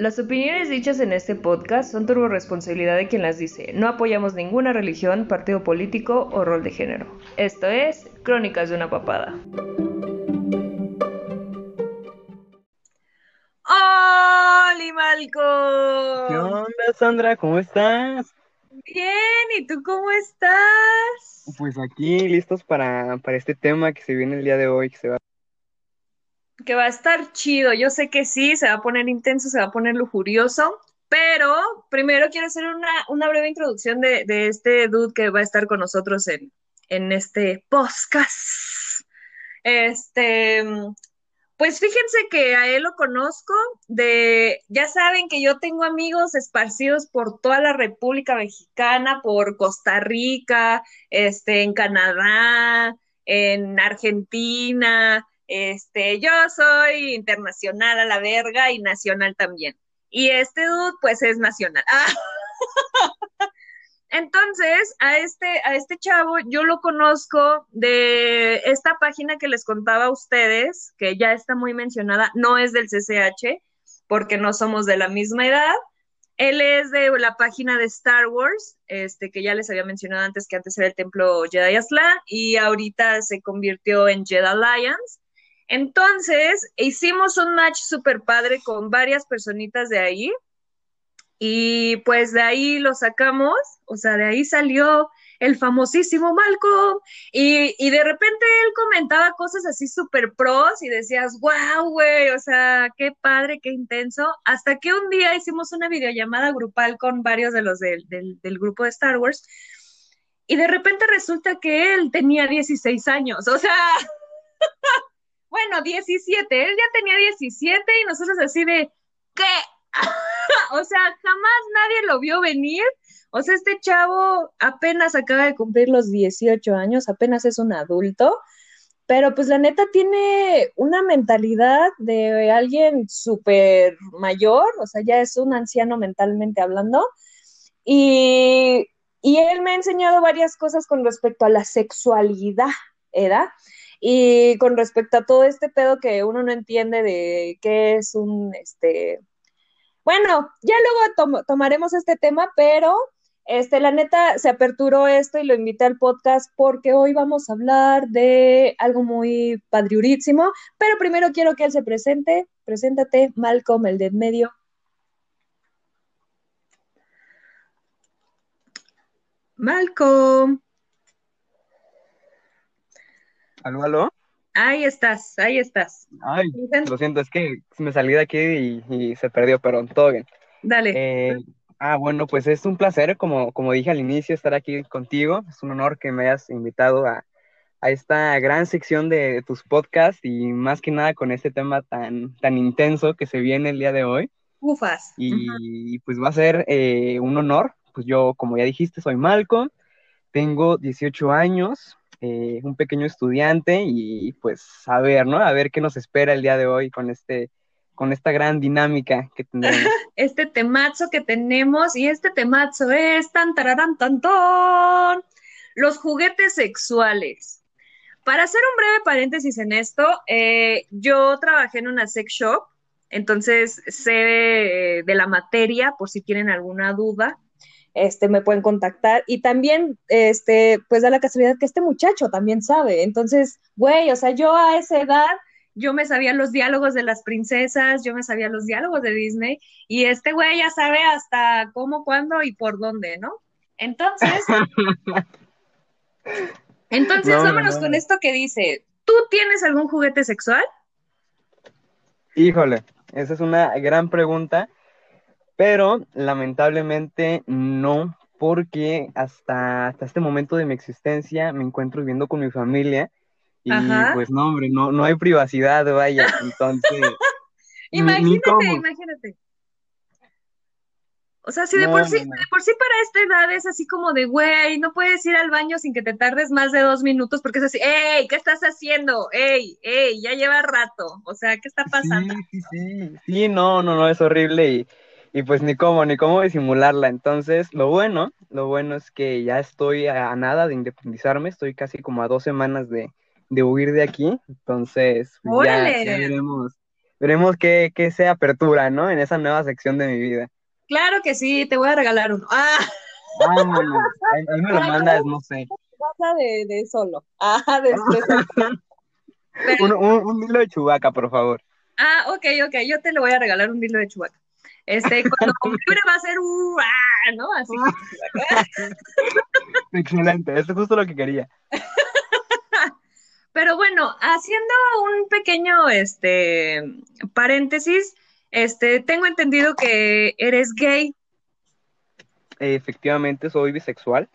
Las opiniones dichas en este podcast son turbo responsabilidad de quien las dice. No apoyamos ninguna religión, partido político o rol de género. Esto es Crónicas de una papada. ¡Hola, Malco! ¿Qué onda, Sandra? ¿Cómo estás? Bien, ¿y tú cómo estás? Pues aquí listos para, para este tema que se viene el día de hoy, que se va que va a estar chido. Yo sé que sí, se va a poner intenso, se va a poner lujurioso, pero primero quiero hacer una, breve introducción de, este dude que va a estar con nosotros en, en este podcast. Este, pues fíjense que a él lo conozco de, ya saben que yo tengo amigos esparcidos por toda la República Mexicana, por Costa Rica, este, en Canadá, en Argentina, este, yo soy internacional a la verga y nacional también. Y este dude, pues es nacional. Entonces, a este, a este chavo yo lo conozco de esta página que les contaba a ustedes, que ya está muy mencionada, no es del CCH, porque no somos de la misma edad. Él es de la página de Star Wars, este, que ya les había mencionado antes, que antes era el templo Jedi Aslan, y ahorita se convirtió en Jedi Alliance. Entonces, hicimos un match súper padre con varias personitas de ahí y pues de ahí lo sacamos, o sea, de ahí salió el famosísimo Malcolm y, de repente él comentaba cosas así súper pros y decías, wow, güey, o sea, qué padre, qué intenso, hasta que un día hicimos una videollamada grupal con varios de los del, del grupo de Star Wars y de repente resulta que él tenía 16 años, o sea... bueno, 17, él ya tenía 17 y nosotros así de, ¿qué? o sea, jamás nadie lo vio venir. O sea, este chavo apenas acaba de cumplir los 18 años, apenas es un adulto, pero pues la neta tiene una mentalidad de alguien súper mayor, o sea, ya es un anciano mentalmente hablando. Y, y él me ha enseñado varias cosas con respecto a la sexualidad, ¿verdad? Y con respecto a todo este pedo que uno no entiende de qué es un, este, bueno, ya luego tomaremos este tema, pero este, la neta se aperturó esto y lo invité al podcast porque hoy vamos a hablar de algo muy padriurísimo, pero primero quiero que él se presente. Preséntate, Malcolm, el de en medio. Malcolm. ¿Aló, aló? Ahí estás, ahí estás. Ay, lo siento, es que me salí de aquí y, se perdió, pero todo bien. Dale. Eh, ah, bueno, pues es un placer, como, como dije al inicio, estar aquí contigo. Es un honor que me hayas invitado a, esta gran sección de tus podcasts y más que nada con este tema tan, tan intenso que se viene el día de hoy. Ufas. Y pues va a ser eh, un honor. Pues yo, como ya dijiste, soy Malcolm, tengo 18 años, eh, un pequeño estudiante y pues a ver, ¿no? A ver qué nos espera el día de hoy con este con esta gran dinámica que tendremos. este temazo que tenemos y este temazo es tan tararán tan ton, los juguetes sexuales. Para hacer un breve paréntesis en esto, eh, yo trabajé en una sex shop, entonces sé de la materia por si tienen alguna duda este, me pueden contactar. Y también, este, pues da la casualidad que este muchacho también sabe. Entonces, güey, o sea, yo a esa edad, yo me sabía los diálogos de las princesas, yo me sabía los diálogos de Disney, y este güey ya sabe hasta cómo, cuándo y por dónde, ¿no? Entonces, entonces vámonos con esto que dice, ¿tú tienes algún juguete sexual? Híjole, esa es una gran pregunta pero lamentablemente no, porque hasta, hasta este momento de mi existencia me encuentro viviendo con mi familia y pues no, hombre, no, no hay privacidad, vaya, entonces... imagínate, imagínate. O sea, si de, por sí, de por sí para esta edad es así como de, güey, no puedes ir al baño sin que te tardes más de dos minutos porque es así, ¡ey! ¿Qué estás haciendo? ¡ey! ¡ey! Ya lleva rato. O sea, ¿qué está pasando? Sí, sí, sí. Sí, no, no, no, es horrible y y pues ni cómo, ni cómo disimularla. Entonces, lo bueno, lo bueno es que ya estoy a, nada de independizarme, estoy casi como a dos semanas de, huir de aquí, entonces pues ya, veremos, veremos qué, qué se apertura, ¿no? En esa nueva sección de mi vida. Claro que sí, te voy a regalar uno. Ah. Vámonos. Ahí, ahí me lo mandas, no sé. De, de solo. Ah, de, de un, un, un hilo de chubaca, por favor. Ah, ok, ok, yo te lo voy a regalar un hilo de chubaca. Este, cuando vibre va a ser ah, ¿no? Así. Excelente, eso es justo lo que quería. Pero bueno, haciendo un pequeño este paréntesis, este, tengo entendido que eres gay. Efectivamente, soy bisexual.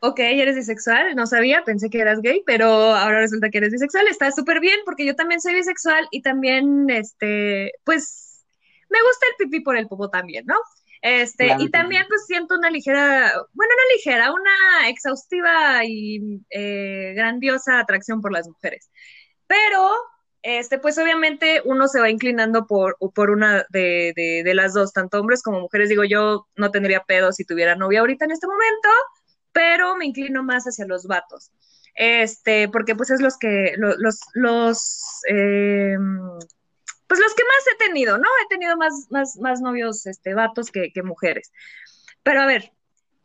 Ok, eres bisexual, no sabía, pensé que eras gay, pero ahora resulta que eres bisexual, está súper bien porque yo también soy bisexual y también, este, pues, me gusta el pipí por el popo también, ¿no? Este, Claro y también pues siento una ligera, bueno, no ligera, una exhaustiva y eh, grandiosa atracción por las mujeres. Pero, este, pues obviamente uno se va inclinando por, por una de, de, de las dos, tanto hombres como mujeres. Digo, yo no tendría pedo si tuviera novia ahorita en este momento, pero me inclino más hacia los vatos. Este, porque pues es los que, lo- los, los, eh, pues los que más he tenido, ¿no? He tenido más, más, más novios, este, vatos que, que mujeres. Pero a ver,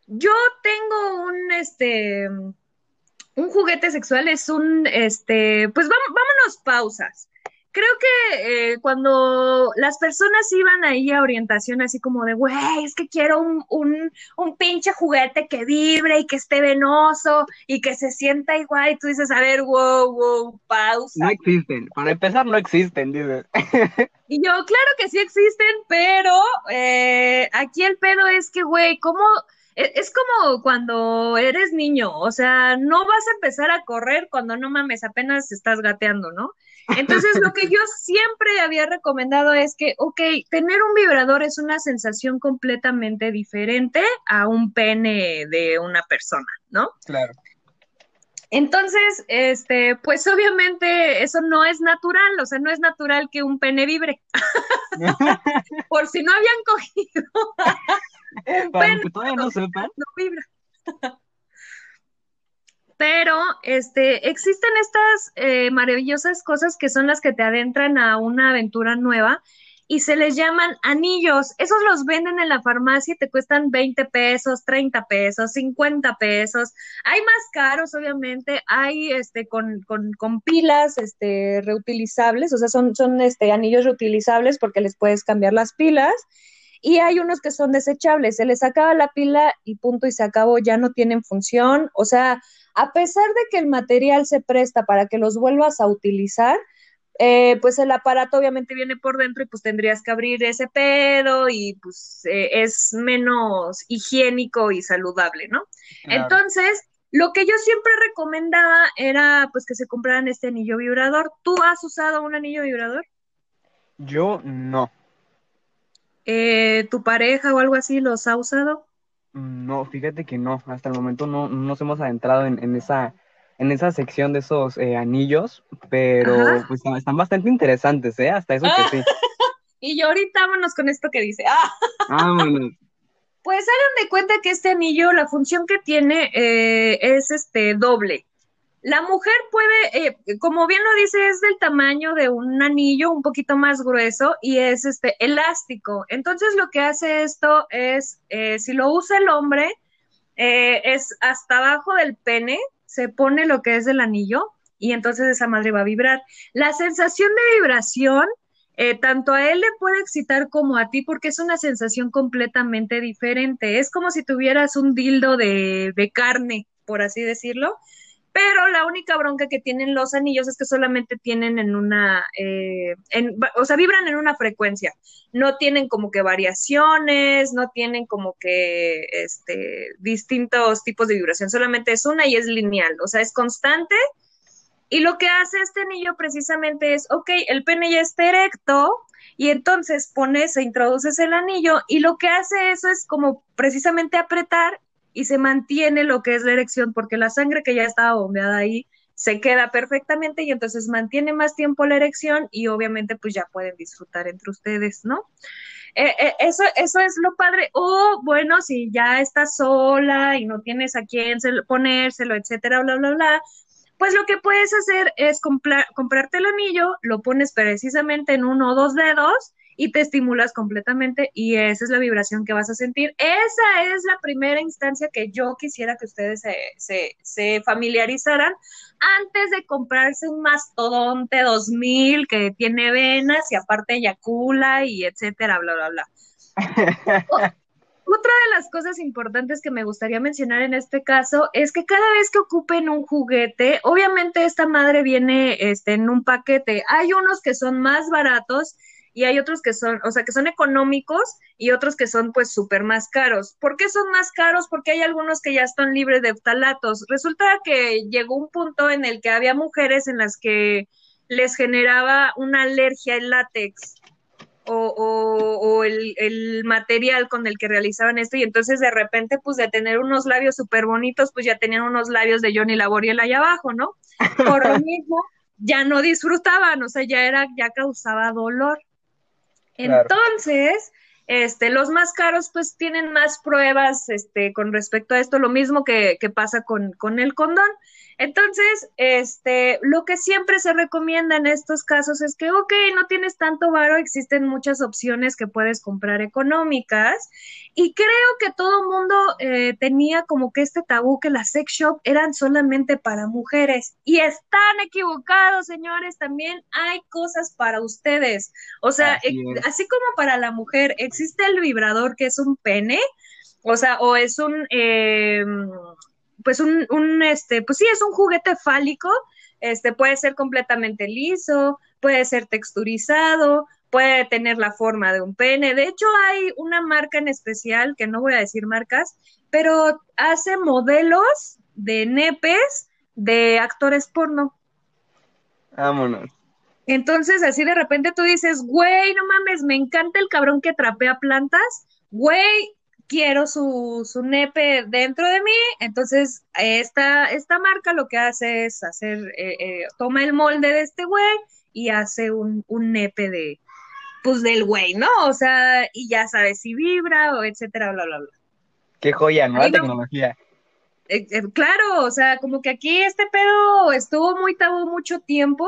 yo tengo un, este, un juguete sexual, es un, este, pues vámonos pausas. Creo que eh, cuando las personas iban ahí a orientación así como de, güey, es que quiero un, un, un pinche juguete que vibre y que esté venoso y que se sienta igual, y tú dices, a ver, wow, wow, pausa. No existen. Para empezar, no existen, dices. Y yo, claro que sí existen, pero eh, aquí el pedo es que, güey, ¿cómo? e- Es como cuando eres niño, o sea, no vas a empezar a correr cuando no mames, apenas estás gateando, ¿no? Entonces, lo que yo siempre había recomendado es que, ok, tener un vibrador es una sensación completamente diferente a un pene de una persona, ¿no? Claro. Entonces, este, pues obviamente eso no es natural, o sea, no es natural que un pene vibre. Por si no habían cogido, Para los que todavía no sepan, no vibra. Pero, este, existen estas eh, maravillosas cosas que son las que te adentran a una aventura nueva y se les llaman anillos. Esos los venden en la farmacia y te cuestan 20 pesos, 30 pesos, 50 pesos. Hay más caros, obviamente. Hay, este, con, con, con pilas, este, reutilizables, o sea, son, son, este, anillos reutilizables porque les puedes cambiar las pilas y hay unos que son desechables, se les acaba la pila y punto y se acabó, ya no tienen función, o sea, a pesar de que el material se presta para que los vuelvas a utilizar, eh, pues el aparato obviamente viene por dentro y pues tendrías que abrir ese pedo y pues eh, es menos higiénico y saludable, ¿no? Claro. Entonces, lo que yo siempre recomendaba era pues que se compraran este anillo vibrador. ¿Tú has usado un anillo vibrador? yo no. Eh, ¿Tu pareja o algo así los ha usado? No, fíjate que no. Hasta el momento no, no nos hemos adentrado en, en esa, en esa sección de esos eh, anillos, pero Ajá. pues están, están bastante interesantes, ¿eh? Hasta eso que sí. Y yo ahorita vámonos con esto que dice. Ah, Vámonos. pues hagan de cuenta que este anillo, la función que tiene eh, es este doble. La mujer puede, eh, como bien lo dice, es del tamaño de un anillo un poquito más grueso y es este elástico. Entonces lo que hace esto es, eh, si lo usa el hombre, eh, es hasta abajo del pene, se pone lo que es el anillo y entonces esa madre va a vibrar. La sensación de vibración eh, tanto a él le puede excitar como a ti porque es una sensación completamente diferente. Es como si tuvieras un dildo de, de carne, por así decirlo. Pero la única bronca que tienen los anillos es que solamente tienen en una, eh, o sea, vibran en una frecuencia. No tienen como que variaciones, no tienen como que este, distintos tipos de vibración. Solamente es una y es lineal, o sea, es constante y lo que hace este anillo precisamente es, ok, el pene ya está erecto y entonces pones e introduces el anillo y lo que hace eso es como precisamente apretar y se mantiene lo que es la erección porque la sangre que ya estaba bombeada ahí se queda perfectamente y entonces mantiene más tiempo la erección y obviamente pues ya pueden disfrutar entre ustedes, ¿no? Eh, eh, eso, eso es lo padre. O bueno, si ya estás sola y no tienes a quién ponérselo, etcétera, bla, bla, bla, pues lo que puedes hacer es comprarte el anillo, lo pones precisamente en uno o dos dedos y te estimulas completamente y esa es la vibración que vas a sentir. Esa es la primera instancia que yo quisiera que ustedes se, familiarizaran antes de comprarse un mastodonte 2000 que tiene venas y aparte eyacula y etcétera, bla, bla, bla. Otra de las cosas importantes que me gustaría mencionar en este caso es que cada vez que ocupen un juguete, obviamente esta madre viene este, en un paquete. Hay unos que son más baratos y hay otros que son, o sea, que son económicos y otros que son pues súper más caros. ¿Por qué son más caros? Porque hay algunos que ya están libres deftalatos. Resulta que llegó un punto en el que había mujeres en las que les generaba una alergia al látex o, o, el, el, material con el que realizaban esto y entonces de repente pues de tener unos labios súper bonitos pues ya tenían unos labios de Johnny Laboriel allá abajo, ¿no? Por lo mismo ya no disfrutaban, o sea, ya era, ya causaba dolor. Entonces, este, los más caros pues tienen más pruebas este, con respecto a esto, lo mismo que, que pasa con, con el condón. Entonces, este, lo que siempre se recomienda en estos casos es que, ok, no tienes tanto varo, existen muchas opciones que puedes comprar económicas. Y creo que todo el mundo eh, tenía como que este tabú que las sex shop eran solamente para mujeres. Y están equivocados, señores, también hay cosas para ustedes. O sea, así, como para la mujer existe el vibrador que es un pene, o sea, o es un... Eh, pues un, un, este, pues sí, es un juguete fálico, este, puede ser completamente liso, puede ser texturizado, puede tener la forma de un pene. De hecho, hay una marca en especial, que no voy a decir marcas, pero hace modelos de nepes de actores porno. Vámonos. Entonces, así de repente tú dices, güey, no mames, me encanta el cabrón que trapea plantas. Güey, quiero su, su nepe dentro de mí, entonces esta, esta marca lo que hace es hacer, eh, eh, toma el molde de este güey y hace un, un nepe de, pues del güey, ¿no? O sea, y ya sabes si vibra o etcétera, bla, bla, bla. Qué joya, ¿no? La tecnología. Eh, claro, o sea, como que aquí este pedo estuvo muy tabú mucho tiempo,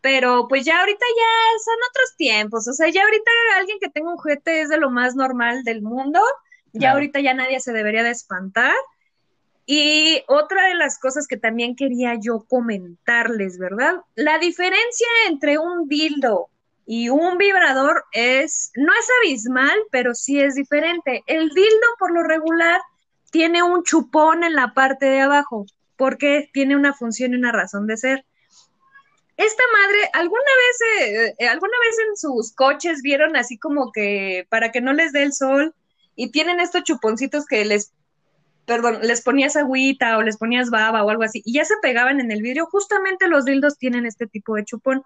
pero pues ya ahorita ya son otros tiempos, o sea, ya ahorita alguien que tenga un juguete es de lo más normal del mundo ya ahorita ya nadie se debería de espantar. Y otra de las cosas que también quería yo comentarles, ¿verdad? La diferencia entre un dildo y un vibrador es, no es abismal, pero sí es diferente. El dildo por lo regular tiene un chupón en la parte de abajo, porque tiene una función y una razón de ser. Esta madre, ¿alguna vez, eh, alguna vez en sus coches vieron así como que para que no les dé el sol, y tienen estos chuponcitos que les, perdón, les ponías agüita o les ponías baba o algo así y ya se pegaban en el vidrio. Justamente los dildos tienen este tipo de chupón.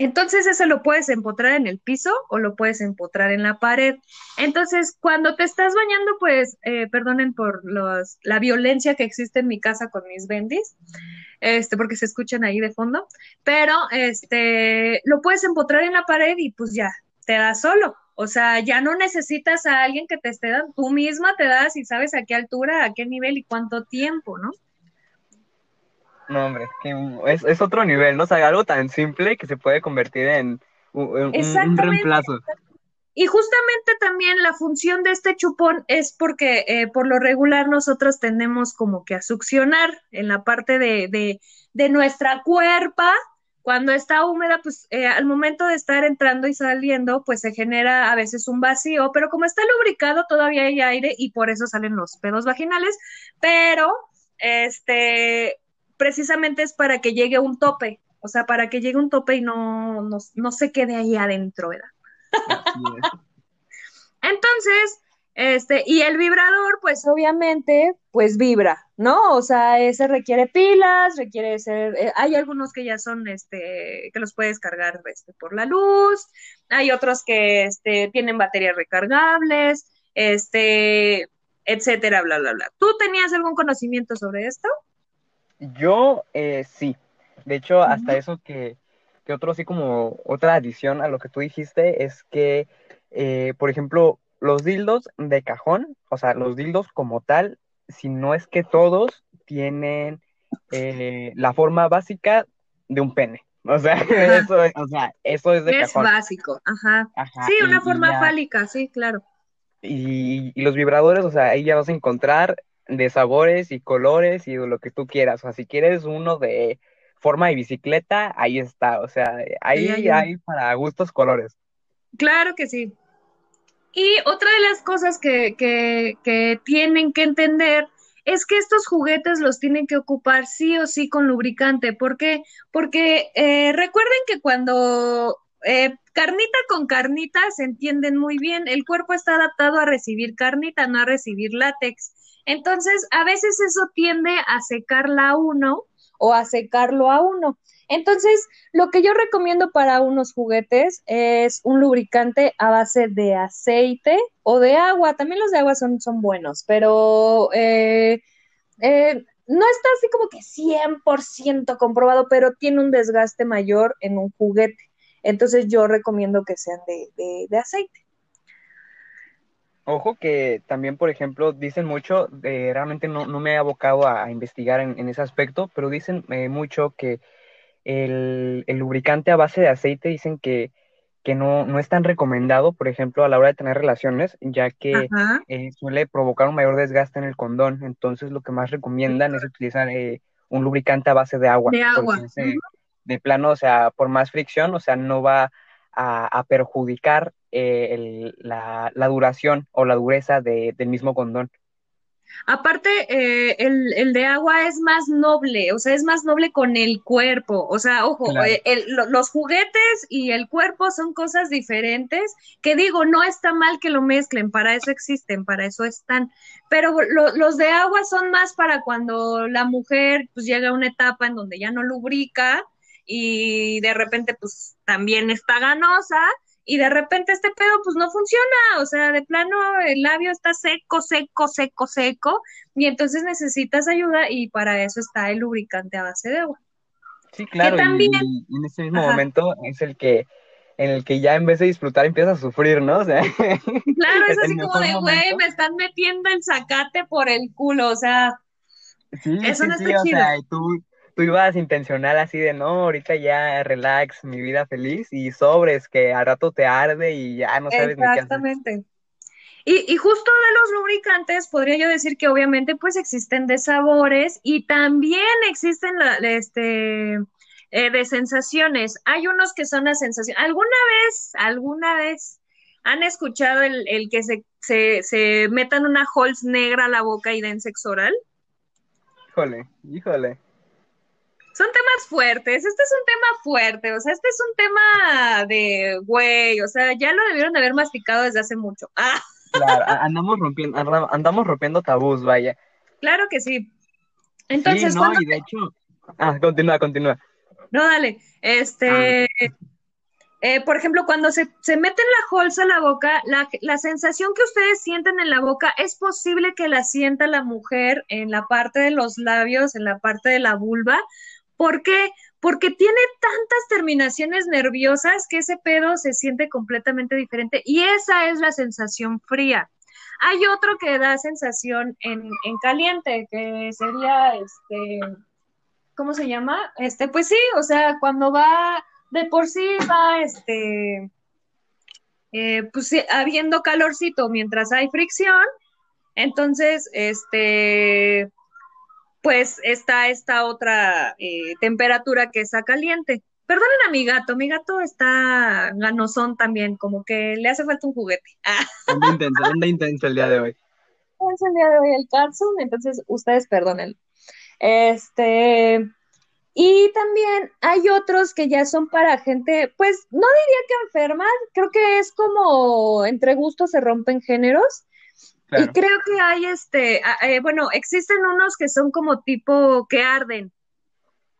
Entonces ese lo puedes empotrar en el piso o lo puedes empotrar en la pared. Entonces cuando te estás bañando, pues eh, perdonen por los, la violencia que existe en mi casa con mis bendis, este, porque se escuchan ahí de fondo, pero este, lo puedes empotrar en la pared y pues ya, te da solo. O sea, ya no necesitas a alguien que te esté dando, tú misma te das y sabes a qué altura, a qué nivel y cuánto tiempo, ¿no? No, hombre, es, es otro nivel, ¿no? O sea, algo tan simple que se puede convertir en, un, reemplazo. Y justamente también la función de este chupón es porque eh, por lo regular nosotros tendemos como que a succionar en la parte de, de, de nuestra cuerpa cuando está húmeda, pues eh, al momento de estar entrando y saliendo, pues se genera a veces un vacío, pero como está lubricado todavía hay aire y por eso salen los pedos vaginales, pero este precisamente es para que llegue un tope, o sea, para que llegue un tope y no, no, no se quede ahí adentro, ¿verdad? Entonces, este, y el vibrador, pues obviamente, pues vibra, ¿no? O sea, ese requiere pilas, requiere ser, eh, hay algunos que ya son, este, que los puedes cargar este, por la luz, hay otros que, este, tienen baterías recargables, este, etcétera, bla, bla, bla. ¿Tú tenías algún conocimiento sobre esto? Yo, eh, sí. De hecho, hasta eso que, que otro, así como otra adición a lo que tú dijiste, es que, eh, por ejemplo, los dildos de cajón, o sea, los dildos como tal, si no es que todos tienen eh, la forma básica de un pene. O sea, eso, es, o sea, eso es de Es básico, ajá. sí, una forma fálica, sí, claro. Y, y, los vibradores, o sea, ahí ya vas a encontrar de sabores y colores y lo que tú quieras. O sea, si quieres uno de forma de bicicleta, ahí está. O sea, ahí hay para gustos colores. Claro que sí. Y otra de las cosas que, que, que tienen que entender es que estos juguetes los tienen que ocupar sí o sí con lubricante. ¿Por qué? Porque eh, recuerden que cuando eh, carnita con carnita se entienden muy bien, el cuerpo está adaptado a recibir carnita, no a recibir látex. Entonces, a veces eso tiende a secarla a uno o a secarlo a uno. Entonces, lo que yo recomiendo para unos juguetes es un lubricante a base de aceite o de agua. También los de agua son, son buenos, pero eh, eh, no está así como que 100% comprobado, pero tiene un desgaste mayor en un juguete. Entonces, yo recomiendo que sean de, aceite. Ojo que también, por ejemplo, dicen mucho, eh, realmente no, me he abocado a, investigar en, ese aspecto, pero dicen mucho que el, lubricante a base de aceite dicen que, no, no, es tan recomendado, por ejemplo, a la hora de tener relaciones, ya que eh, suele provocar un mayor desgaste en el condón. Entonces, lo que más recomiendan es utilizar eh, un lubricante a base de agua. De agua. De plano, o sea, por más fricción, o sea, no va a, perjudicar eh, la, la, duración o la dureza del mismo condón. Aparte, eh, el, de agua es más noble, o sea, es más noble con el cuerpo. O sea, ojo, eh, los juguetes y el cuerpo son cosas diferentes, que digo, no está mal que lo mezclen, para eso existen, para eso están. Pero los de agua son más para cuando la mujer pues llega a una etapa en donde ya no lubrica y de repente pues también está ganosa y de repente este pedo pues no funciona, o sea, de plano el labio está seco, seco, seco, seco, y entonces necesitas ayuda y para eso está el lubricante a base de agua. Sí, claro, también... y, en ese mismo momento es el que en el que ya en vez de disfrutar empiezas a sufrir, ¿no? O sea, claro, es así como de, güey, me están metiendo el zacate por el culo, o sea, sí, eso no está chido. O sea, tú, tú ibas intencional así de, no, ahorita ya relax, mi vida feliz, y sobres que al rato te arde y ya no sabes ni qué hacer. Exactamente. Y, y, justo de los lubricantes, podría yo decir que obviamente pues existen de sabores y también existen la, este, eh, de sensaciones. Hay unos que son las sensaciones. ¿Alguna vez, alguna vez han escuchado el, el que se, se, se metan una Halls negra a la boca y den sexo oral? Híjole, híjole son temas fuertes, este es un tema fuerte, o sea, este es un tema de güey, o sea, ya lo debieron de haber masticado desde hace mucho. Ah. Claro, andamos rompiendo, andamos rompiendo tabús, vaya. Claro que sí. Entonces, sí, no, y de hecho, ah, continúa, continúa. No, dale, este, ah. eh, por ejemplo, cuando se, se meten la holza a la boca, la, la sensación que ustedes sienten en la boca es posible que la sienta la mujer en la parte de los labios, en la parte de la vulva, ¿Por qué? Porque tiene tantas terminaciones nerviosas que ese pedo se siente completamente diferente y esa es la sensación fría. Hay otro que da sensación en, caliente, que sería este, ¿cómo se llama? Este, pues sí, o sea, cuando va, de por sí va, este, eh, pues habiendo calorcito mientras hay fricción, entonces, este, pues está esta otra eh, temperatura que está caliente. Perdonen a mi gato, mi gato está ganosón también, como que le hace falta un juguete. Anda intenso, anda intenso el día de hoy. Es el día de hoy el Carson, entonces ustedes perdonen. Este, y también hay otros que ya son para gente, pues no diría que enferma, creo que es como entre gustos se rompen géneros. Y creo que hay este, eh, bueno, existen unos que son como tipo que arden.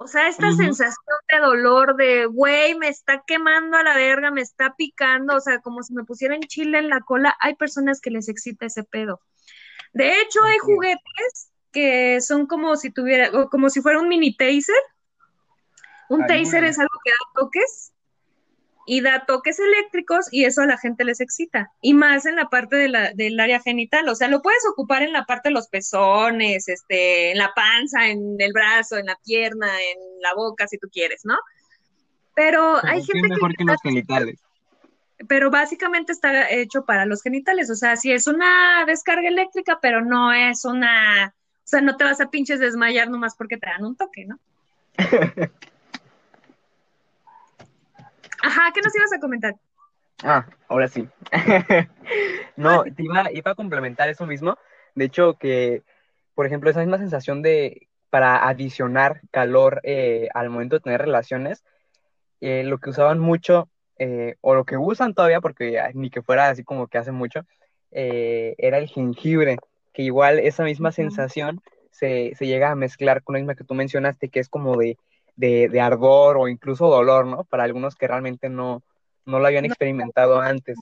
O sea, esta sensación de dolor de, güey, me está quemando a la verga, me está picando, o sea, como si me pusieran chile en la cola, hay personas que les excita ese pedo. De hecho, hay juguetes que son como si tuviera, como si fuera un mini taser. Un taser es algo que da toques y da toques eléctricos y eso a la gente les excita. Y más en la parte de la, del área genital. O sea, lo puedes ocupar en la parte de los pezones, este, en la panza, en el brazo, en la pierna, en la boca, si tú quieres, ¿no? Pero, hay gente mejor que, los genitales. Pero básicamente está hecho para los genitales. O sea, sí es una descarga eléctrica, pero no es una. O sea, no te vas a pinches desmayar nomás porque te dan un toque, ¿no? Ajá, ¿qué nos ibas a comentar? Ah, ahora sí. no, te iba, a complementar eso mismo. De hecho, que, por ejemplo, esa misma sensación de, para adicionar calor eh, al momento de tener relaciones, eh, lo que usaban mucho, eh, o lo que usan todavía, porque ni que fuera así como que hace mucho, era el jengibre, que igual esa misma sensación se, se, llega a mezclar con la misma que tú mencionaste, que es como de de, ardor o incluso dolor, ¿no? Para algunos que realmente no, no lo habían experimentado antes.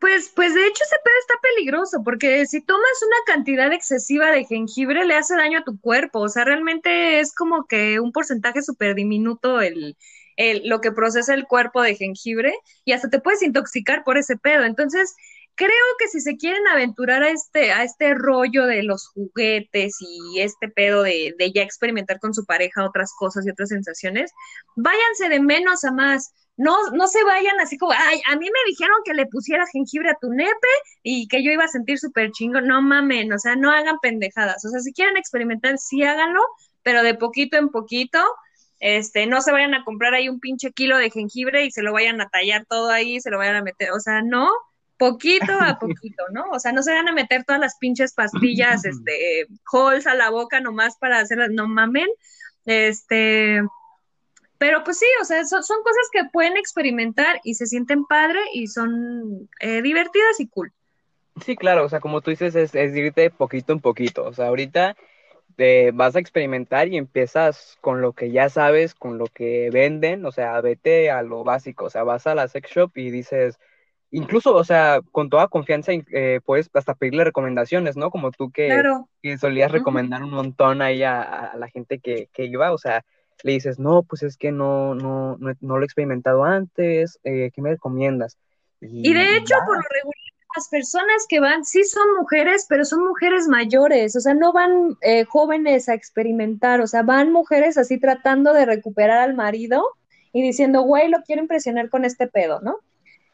Pues, pues de hecho ese pedo está peligroso, porque si tomas una cantidad excesiva de jengibre le hace daño a tu cuerpo, o sea, realmente es como que un porcentaje súper diminuto el, el, lo que procesa el cuerpo de jengibre y hasta te puedes intoxicar por ese pedo. Entonces, creo que si se quieren aventurar a este, a este rollo de los juguetes y este pedo de, de ya experimentar con su pareja otras cosas y otras sensaciones, váyanse de menos a más. No, no se vayan así como, ay, a mí me dijeron que le pusiera jengibre a tu nepe y que yo iba a sentir súper chingo. No mamen, o sea, no hagan pendejadas. O sea, si quieren experimentar, sí háganlo, pero de poquito en poquito. Este, no se vayan a comprar ahí un pinche kilo de jengibre y se lo vayan a tallar todo ahí, se lo vayan a meter, o sea, no, poquito a poquito, ¿no? O sea, no se van a meter todas las pinches pastillas, este, holes a la boca nomás para hacerlas, no mamen, este, pero pues sí, o sea, son, cosas que pueden experimentar y se sienten padre y son eh, divertidas y cool. Sí, claro, o sea, como tú dices, es, es irte poquito en poquito, o sea, ahorita te vas a experimentar y empiezas con lo que ya sabes, con lo que venden, o sea, vete a lo básico, o sea, vas a la sex shop y dices, incluso, o sea, con toda confianza eh, puedes hasta pedirle recomendaciones, ¿no? Como tú que, solías recomendar un montón ahí a, la gente que, iba, o sea, le dices, no, pues es que no, no, no, lo he experimentado antes, eh, ¿qué me recomiendas? Y, de hecho, por lo regular, las personas que van sí son mujeres, pero son mujeres mayores, o sea, no van eh, jóvenes a experimentar, o sea, van mujeres así tratando de recuperar al marido y diciendo, güey, lo quiero impresionar con este pedo, ¿no?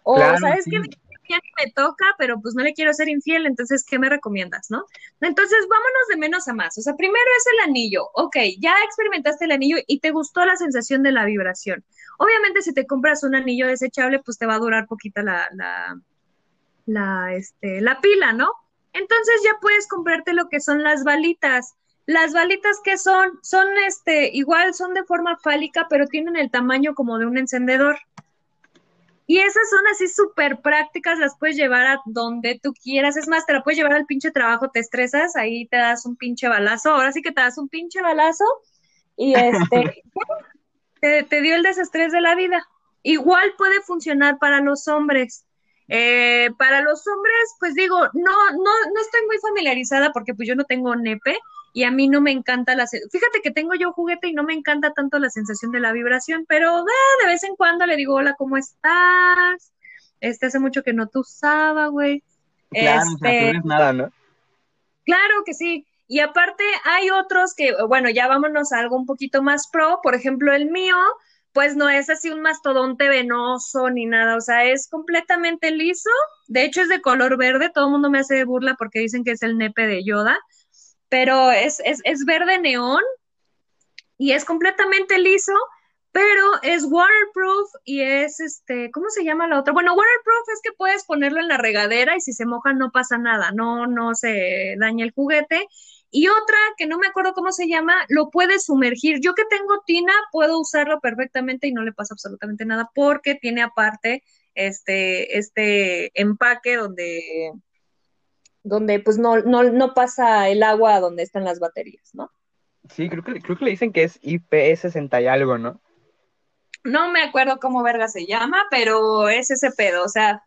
O, ¿sabes qué? Ya me toca, pero pues no le quiero ser infiel, entonces, ¿qué me recomiendas, no? Entonces, vámonos de menos a más. O sea, primero es el anillo. Ok, ya experimentaste el anillo y te gustó la sensación de la vibración. Obviamente, si te compras un anillo desechable, pues te va a durar poquita la, la, la, este, la pila, ¿no? Entonces ya puedes comprarte lo que son las balitas. Las balitas que son, son este, igual son de forma fálica, pero tienen el tamaño como de un encendedor. Y esas son así súper prácticas, las puedes llevar a donde tú quieras. Es más, te la puedes llevar al pinche trabajo, te estresas, ahí te das un pinche balazo. Ahora sí que te das un pinche balazo y este te, dio el desestrés de la vida. Igual puede funcionar para los hombres. Eh, para los hombres, pues digo, no, no, no estoy muy familiarizada porque pues yo no tengo nepe, y a mí no me encanta la... Fíjate que tengo yo juguete y no me encanta tanto la sensación de la vibración, pero de vez en cuando le digo, hola, ¿cómo estás? Este hace mucho que no te usaba, güey. Claro, este, no nada, ¿no? Claro que sí. Y aparte hay otros que, bueno, ya vámonos a algo un poquito más pro. Por ejemplo, el mío, pues no es así un mastodonte venoso ni nada, o sea, es completamente liso. De hecho, es de color verde. Todo el mundo me hace burla porque dicen que es el nepe de Yoda pero es, es, es verde neón y es completamente liso, pero es waterproof y es este, ¿cómo se llama la otra? Bueno, waterproof es que puedes ponerlo en la regadera y si se moja no pasa nada, no, no se daña el juguete. Y otra que no me acuerdo cómo se llama, lo puedes sumergir. Yo que tengo tina, puedo usarlo perfectamente y no le pasa absolutamente nada porque tiene aparte este, este empaque donde donde pues no, no, no pasa el agua donde están las baterías, ¿no? Sí, creo que, creo que le dicen que es IP60 y algo, ¿no? No me acuerdo cómo verga se llama, pero es ese pedo, o sea,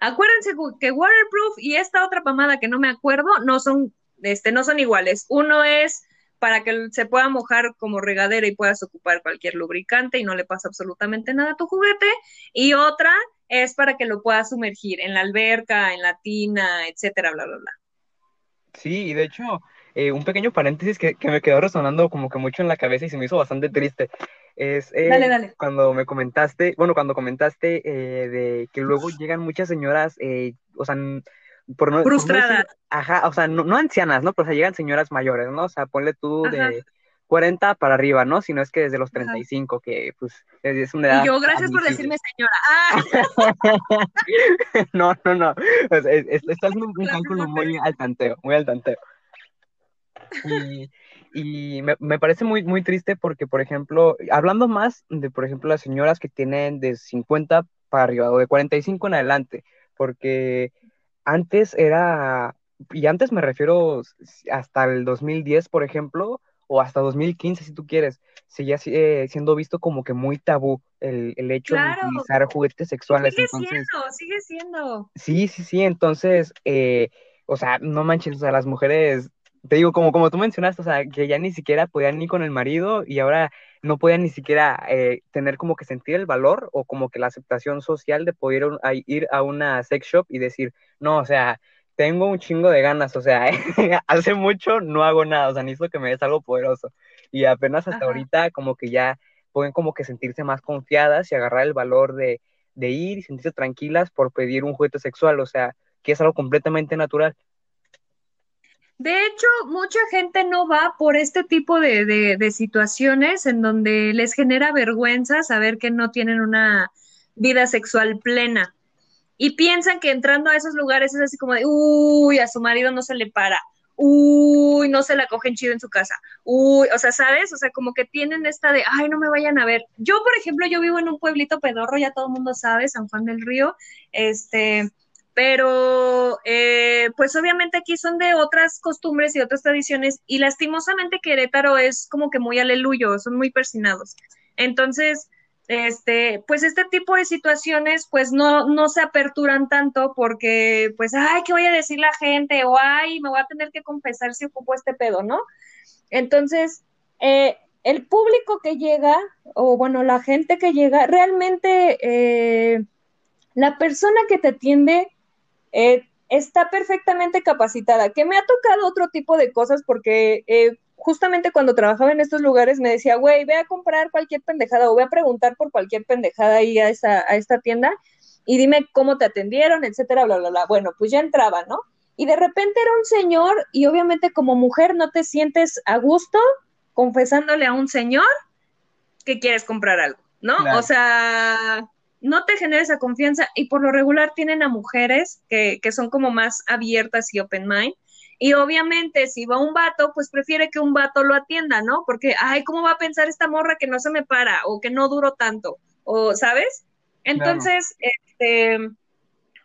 acuérdense que waterproof y esta otra pamada que no me acuerdo no son, este, no son iguales. Uno es para que se pueda mojar como regadera y puedas ocupar cualquier lubricante y no le pasa absolutamente nada a tu juguete. Y otra es para que lo puedas sumergir en la alberca, en la tina, etcétera, bla, bla, bla. Sí, y de hecho, eh, un pequeño paréntesis que, me quedó resonando como que mucho en la cabeza y se me hizo bastante triste. Es eh, cuando me comentaste, bueno, cuando comentaste eh, de que luego llegan muchas señoras, o sea, por no, frustradas. ajá, o sea, no, ancianas, ¿no? Pero o sea, llegan señoras mayores, ¿no? O sea, ponle tú de 40 para arriba, ¿no? Si no es que desde los 35, que pues es una edad. Y yo, gracias por decirme señora. Ah. no, no, no. Estás un, un cálculo muy al tanteo, muy al tanteo. Y, y me, me, parece muy, muy triste porque, por ejemplo, hablando más de, por ejemplo, las señoras que tienen de 50 para arriba o de 45 en adelante, porque antes era, y antes me refiero hasta el 2010, por ejemplo, o hasta 2015 si tú quieres, seguía eh, siendo visto como que muy tabú el, el hecho de utilizar juguetes sexuales. Sigue siendo, sigue siendo. Sí, sí, sí, entonces, eh, o sea, no manches, o sea, las mujeres, te digo, como, como tú mencionaste, o sea, que ya ni siquiera podían ir con el marido y ahora no podían ni siquiera eh, tener como que sentir el valor o como que la aceptación social de poder ir a una sex shop y decir, no, o sea, tengo un chingo de ganas, o sea, hace mucho no hago nada, o sea, necesito que me des algo poderoso. Y apenas hasta ahorita como que ya pueden como que sentirse más confiadas y agarrar el valor de, de ir y sentirse tranquilas por pedir un juguete sexual, o sea, que es algo completamente natural. De hecho, mucha gente no va por este tipo de, de, de, situaciones en donde les genera vergüenza saber que no tienen una vida sexual plena y piensan que entrando a esos lugares es así como de, uy, a su marido no se le para, uy, no se la cogen chido en su casa, uy, o sea, ¿sabes? O sea, como que tienen esta de, ay, no me vayan a ver. Yo, por ejemplo, yo vivo en un pueblito pedorro, ya todo el mundo sabe, San Juan del Río, este, pero eh, pues obviamente aquí son de otras costumbres y otras tradiciones y lastimosamente Querétaro es como que muy aleluyo, son muy persinados. Entonces, este, pues este tipo de situaciones pues no, no se aperturan tanto porque pues, ay, ¿qué voy a decir la gente? O ay, me voy a tener que confesar si ocupo este pedo, ¿no? Entonces, eh, el público que llega, o bueno, la gente que llega, realmente eh, la persona que te atiende eh, está perfectamente capacitada, que me ha tocado otro tipo de cosas porque justamente cuando trabajaba en estos lugares me decía, güey, ve a comprar cualquier pendejada o ve a preguntar por cualquier pendejada ahí a, esa, a esta tienda y dime cómo te atendieron, etcétera, bla, bla, bla. Bueno, pues ya entraba, ¿no? Y de repente era un señor y obviamente como mujer no te sientes a gusto confesándole a un señor que quieres comprar algo, ¿no? O sea, no te genera esa confianza y por lo regular tienen a mujeres que, que son como más abiertas y open mind y obviamente, si va un vato, pues prefiere que un vato lo atienda, ¿no? Porque, ay, ¿cómo va a pensar esta morra que no se me para o que no duro tanto? O, ¿sabes? Entonces, este,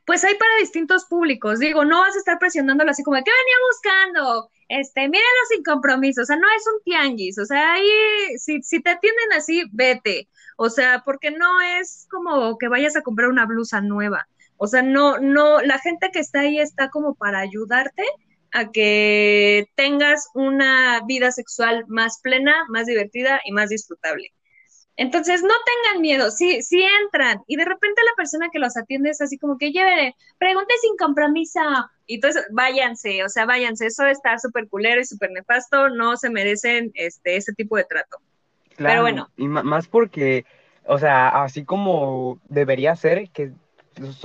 pues hay para distintos públicos. Digo, no vas a estar presionándolo así como, ¿qué venía buscando? Este, mírenlo sin compromiso. O sea, no es un tianguis. O sea, ahí, si, si te atienden así, vete. O sea, porque no es como que vayas a comprar una blusa nueva. O sea, no, no, la gente que está ahí está como para ayudarte a que tengas una vida sexual más plena, más divertida y más disfrutable. Entonces, no tengan miedo, sí, sí entran. Y de repente la persona que los atiende es así como que llévele, pregunte sin compromiso. Y entonces, váyanse, o sea, váyanse. Eso está súper culero y súper nefasto. No se merecen este, ese tipo de trato. Pero bueno. Y más porque, o sea, así como debería ser, que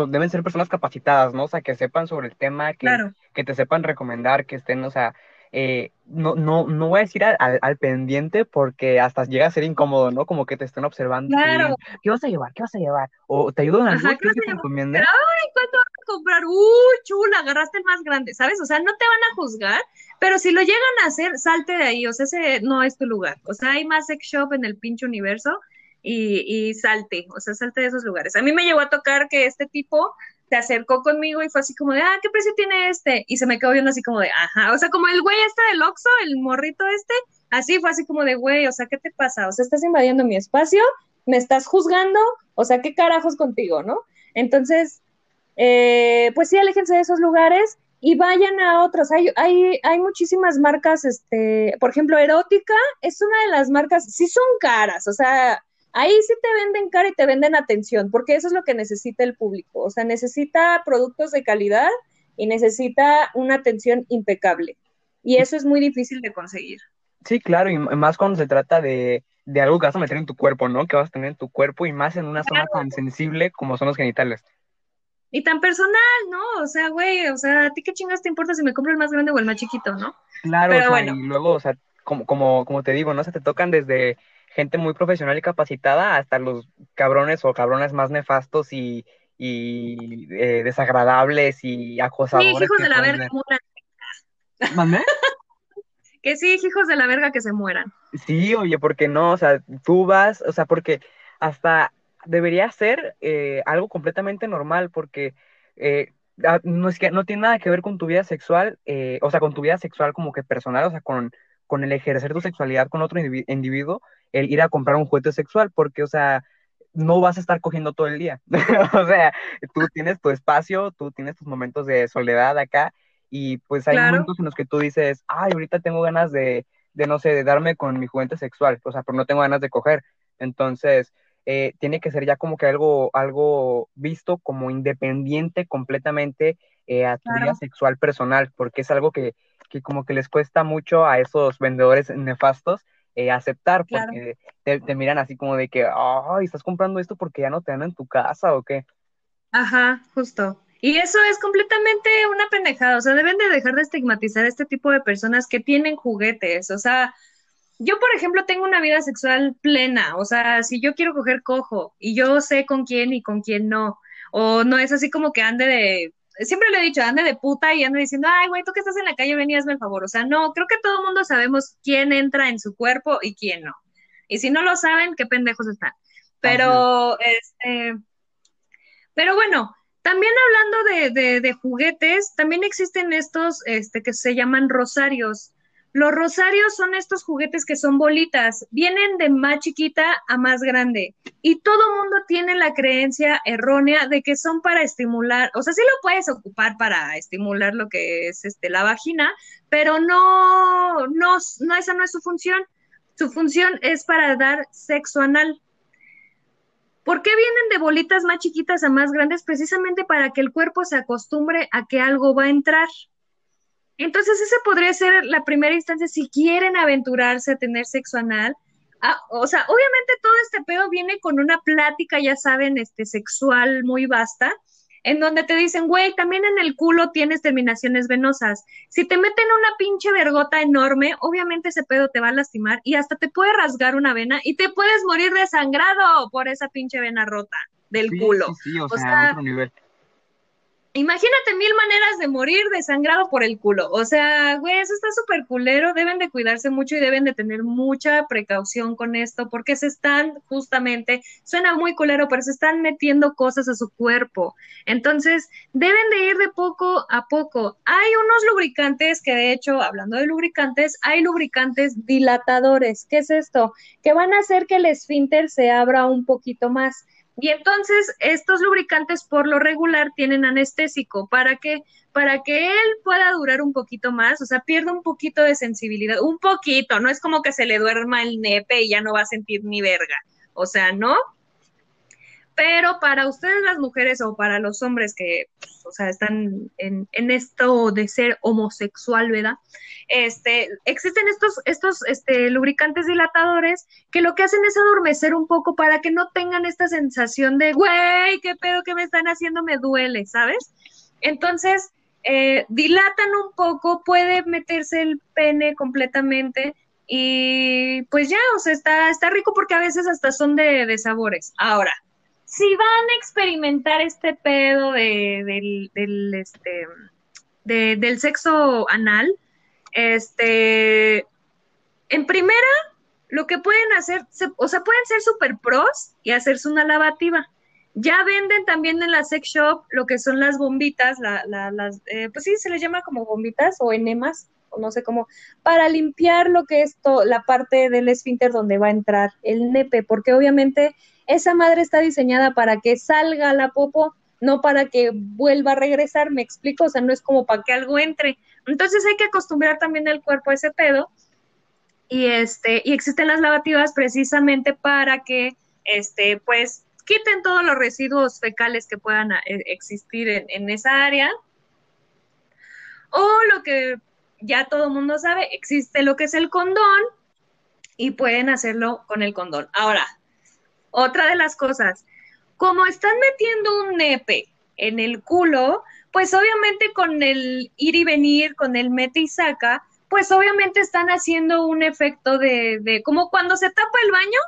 deben ser personas capacitadas, ¿no? O sea, que sepan sobre el tema, que, que te sepan recomendar, que estén, o sea, eh, no, no, no voy a decir al, pendiente porque hasta llega a ser incómodo, ¿no? Como que te estén observando. Claro. ¿Qué vas a llevar? ¿Qué vas a llevar? O te ayudan a algo que te recomienden. Ay, ¿cuánto vas a comprar? Uy, chula, agarraste el más grande, ¿sabes? O sea, no te van a juzgar, pero si lo llegan a hacer, salte de ahí, o sea, ese no es tu lugar. O sea, hay más sex shop en el pinche universo y, salte, o sea, salte de esos lugares. A mí me llegó a tocar que este tipo se acercó conmigo y fue así como de, ah, ¿qué precio tiene este? Y se me quedó viendo así como de, ajá, o sea, como el güey este del Oxxo, el morrito este, así fue así como de, güey, o sea, ¿qué te pasa? O sea, estás invadiendo mi espacio, me estás juzgando, o sea, ¿qué carajos contigo, no? Entonces, eh, pues sí, aléjense de esos lugares y vayan a otros. Hay, hay, hay muchísimas marcas, este, por ejemplo, Erótica es una de las marcas, sí son caras, o sea, ahí sí te venden cara y te venden atención, porque eso es lo que necesita el público, o sea, necesita productos de calidad y necesita una atención impecable. Y eso es muy difícil de conseguir. Sí, claro, y más cuando se trata de, de algo que vas a meter en tu cuerpo, ¿no? Que vas a tener en tu cuerpo y más en una zona tan sensible como son los genitales. Y tan personal, ¿no? O sea, güey, o sea, ¿a ti qué chingas te importa si me compro el más grande o el más chiquito, no? Claro, Pero bueno. y luego, o sea, como, como, como te digo, ¿no? Se te tocan desde gente muy profesional y capacitada hasta los cabrones o cabrones más nefastos y, y eh, desagradables y acosadores. Sí, hijos de la verga que mueran. que sí, hijos de la verga que se mueran. Sí, oye, porque no, o sea, tú vas, o sea, porque hasta debería ser eh, algo completamente normal porque eh, ah, no, es que, no tiene nada que ver con tu vida sexual, eh, o sea, con tu vida sexual como que personal, o sea, con, con el ejercer tu sexualidad con otro individuo, el ir a comprar un juguete sexual, porque, o sea, no vas a estar cogiendo todo el día. o sea, tú tienes tu espacio, tú tienes tus momentos de soledad acá, y pues hay momentos en los que tú dices, ay, ahorita tengo ganas de, de, no sé, de darme con mi juguete sexual, o sea, pero no tengo ganas de coger. Entonces, eh, tiene que ser ya como que algo, algo visto como independiente completamente eh, a tu vida sexual personal, porque es algo que, que, como que les cuesta mucho a esos vendedores nefastos eh, aceptar, porque te, miran así como de que, ay, estás comprando esto porque ya no te dan en tu casa o qué. Ajá, justo. Y eso es completamente una pendejada, o sea, deben de dejar de estigmatizar a este tipo de personas que tienen juguetes, o sea, yo, por ejemplo, tengo una vida sexual plena, o sea, si yo quiero coger cojo. Y yo sé con quién y con quién no, o no es así como que ande de, siempre le he dicho, ande de puta y ande diciendo, ay, güey, tú que estás en la calle, ven y hazme el favor, o sea, no, creo que todo el mundo sabemos quién entra en su cuerpo y quién no. Y si no lo saben, qué pendejos están. Pero, este, pero bueno, también hablando de, de, de, juguetes, también existen estos, este, que se llaman rosarios. Los rosarios son estos juguetes que son bolitas, vienen de más chiquita a más grande y todo mundo tiene la creencia errónea de que son para estimular, o sea, sí lo puedes ocupar para estimular lo que es este la vagina, pero no no no esa no es su función. Su función es para dar sexo anal. ¿Por qué vienen de bolitas más chiquitas a más grandes? Precisamente para que el cuerpo se acostumbre a que algo va a entrar. Entonces, esa podría ser la primera instancia si quieren aventurarse a tener sexo anal. Ah, o sea, obviamente todo este pedo viene con una plática, ya saben, este, sexual muy vasta, en donde te dicen, güey, también en el culo tienes terminaciones venosas. Si te meten una pinche vergota enorme, obviamente ese pedo te va a lastimar y hasta te puede rasgar una vena y te puedes morir desangrado por esa pinche vena rota del culo. Sí, sí, o, sea, otro nivel. Imagínate mil maneras de morir desangrado por el culo. O sea, güey, eso está súper culero. Deben de cuidarse mucho y deben de tener mucha precaución con esto porque se están justamente, suena muy culero, pero se están metiendo cosas a su cuerpo. Entonces, deben de ir de poco a poco. Hay unos lubricantes que, de hecho, hablando de lubricantes, hay lubricantes dilatadores. ¿Qué es esto? Que van a hacer que el esfínter se abra un poquito más. Y entonces estos lubricantes por lo regular tienen anestésico para que para que él pueda durar un poquito más, o sea, pierda un poquito de sensibilidad, un poquito, no es como que se le duerma el nepe y ya no va a sentir ni verga. O sea, ¿no? pero para ustedes las mujeres o para los hombres que, pues, o sea, están en, en, esto de ser homosexual, ¿verdad? Este, existen estos, estos este, lubricantes dilatadores que lo que hacen es adormecer un poco para que no tengan esta sensación de, güey, qué pedo que me están haciendo, me duele, ¿sabes? Entonces, eh, dilatan un poco, puede meterse el pene completamente y pues ya, o sea, está, está rico porque a veces hasta son de, de sabores. Ahora, si van a experimentar este pedo de, del, este, del sexo anal, este, en primera, lo que pueden hacer, o sea, pueden ser super pros y hacerse una lavativa. Ya venden también en la sex shop lo que son las bombitas, la, la, las, eh, pues sí, se les llama como bombitas o enemas, o no sé cómo, para limpiar lo que es la parte del esfínter donde va a entrar el nepe, porque obviamente esa madre está diseñada para que salga la popo no para que vuelva a regresar, me explico, o sea, no es como para que algo entre. Entonces hay que acostumbrar también el cuerpo a ese pedo. Y este, y existen las lavativas precisamente para que este, pues quiten todos los residuos fecales que puedan eh, existir en, en esa área. O lo que ya todo el mundo sabe, existe lo que es el condón y pueden hacerlo con el condón. Ahora, otra de las cosas, como están metiendo un nepe en el culo, pues obviamente con el ir y venir, con el mete y saca, pues obviamente están haciendo un efecto de, de como cuando se tapa el baño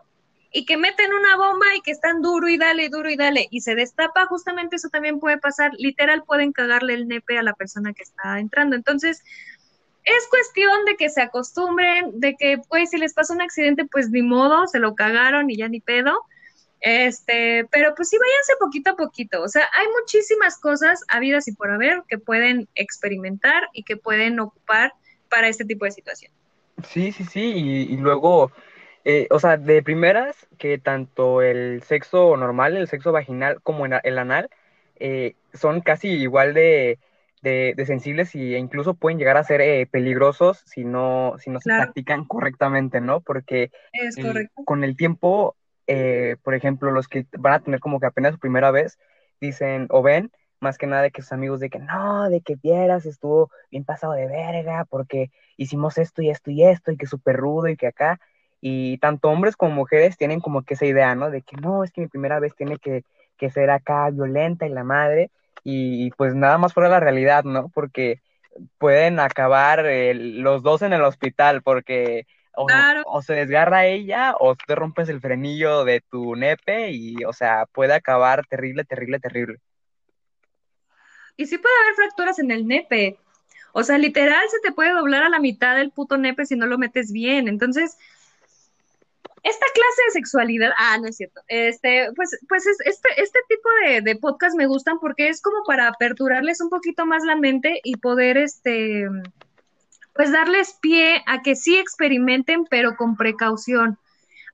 y que meten una bomba y que están duro y dale, duro y dale, y se destapa, justamente eso también puede pasar, literal pueden cagarle el nepe a la persona que está entrando. Entonces, es cuestión de que se acostumbren, de que pues si les pasa un accidente, pues ni modo, se lo cagaron y ya ni pedo. Este, pero pues sí, váyanse poquito a poquito. O sea, hay muchísimas cosas habidas y por haber que pueden experimentar y que pueden ocupar para este tipo de situación. Sí, sí, sí, y, luego, eh, o sea, de primeras, que tanto el sexo normal, el sexo vaginal, como el anal, eh, son casi igual de, de, sensibles e incluso pueden llegar a ser eh, peligrosos si no, si no se practican correctamente, ¿no? Porque con el tiempo, eh, por ejemplo, los que van a tener como que apenas su primera vez, dicen o ven más que nada de que sus amigos de que no, de que vieras, estuvo bien pasado de verga, porque hicimos esto y esto y esto, y que súper rudo y que acá, y tanto hombres como mujeres tienen como que esa idea, ¿no? De que no, es que mi primera vez tiene que, que ser acá violenta y la madre, y pues nada más fuera la realidad, ¿no? Porque pueden acabar los dos en el hospital porque o, se desgarra ella o te rompes el frenillo de tu nepe y, o sea, puede acabar terrible, terrible, terrible. Y sí puede haber fracturas en el nepe. O sea, literal se te puede doblar a la mitad del puto nepe si no lo metes bien. Entonces, esta clase de sexualidad, ah, no es cierto, este, pues, pues este, este tipo de, de podcast me gustan porque es como para aperturarles un poquito más la mente y poder, este, pues darles pie a que sí experimenten, pero con precaución.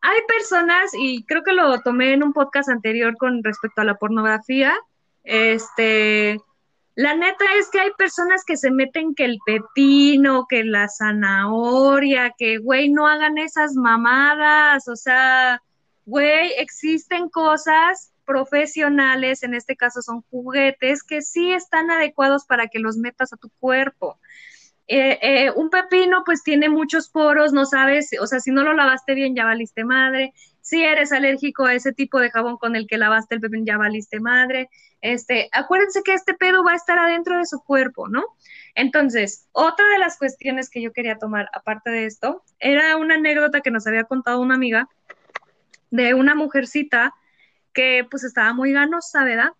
Hay personas, y creo que lo tomé en un podcast anterior con respecto a la pornografía, este, la neta es que hay personas que se meten que el pepino, que la zanahoria, que, güey, no hagan esas mamadas. O sea, güey, existen cosas profesionales, en este caso son juguetes, que sí están adecuados para que los metas a tu cuerpo. Eh, eh, un pepino pues tiene muchos poros, no sabes, o sea, si no lo lavaste bien ya valiste madre, si eres alérgico a ese tipo de jabón con el que lavaste el pepino ya valiste madre, este, acuérdense que este pedo va a estar adentro de su cuerpo, ¿no? Entonces, otra de las cuestiones que yo quería tomar, aparte de esto, era una anécdota que nos había contado una amiga de una mujercita que pues estaba muy ganosa, ¿verdad?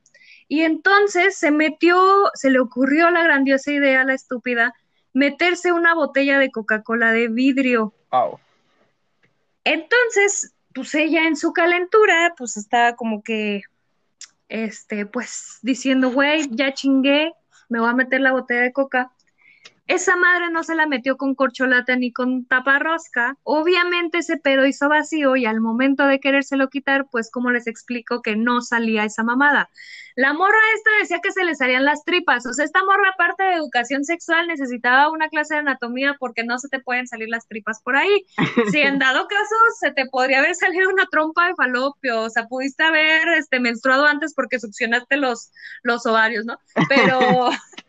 Y entonces se metió, se le ocurrió la grandiosa idea, la estúpida, meterse una botella de Coca-Cola de vidrio. Entonces, pues ella en su calentura, pues estaba como que, este, pues diciendo, güey, ya chingué, me voy a meter la botella de coca. Esa madre no se la metió con corcholata ni con taparrosca. Obviamente ese pedo hizo vacío y al momento de querérselo quitar, pues como les explico que no salía esa mamada. La morra esta decía que se le salían las tripas. O sea, esta morra aparte de educación sexual necesitaba una clase de anatomía porque no se te pueden salir las tripas por ahí. Si en dado caso se te podría haber salido una trompa de falopio, o sea, pudiste haber este menstruado antes porque succionaste los, los ovarios, ¿no? Pero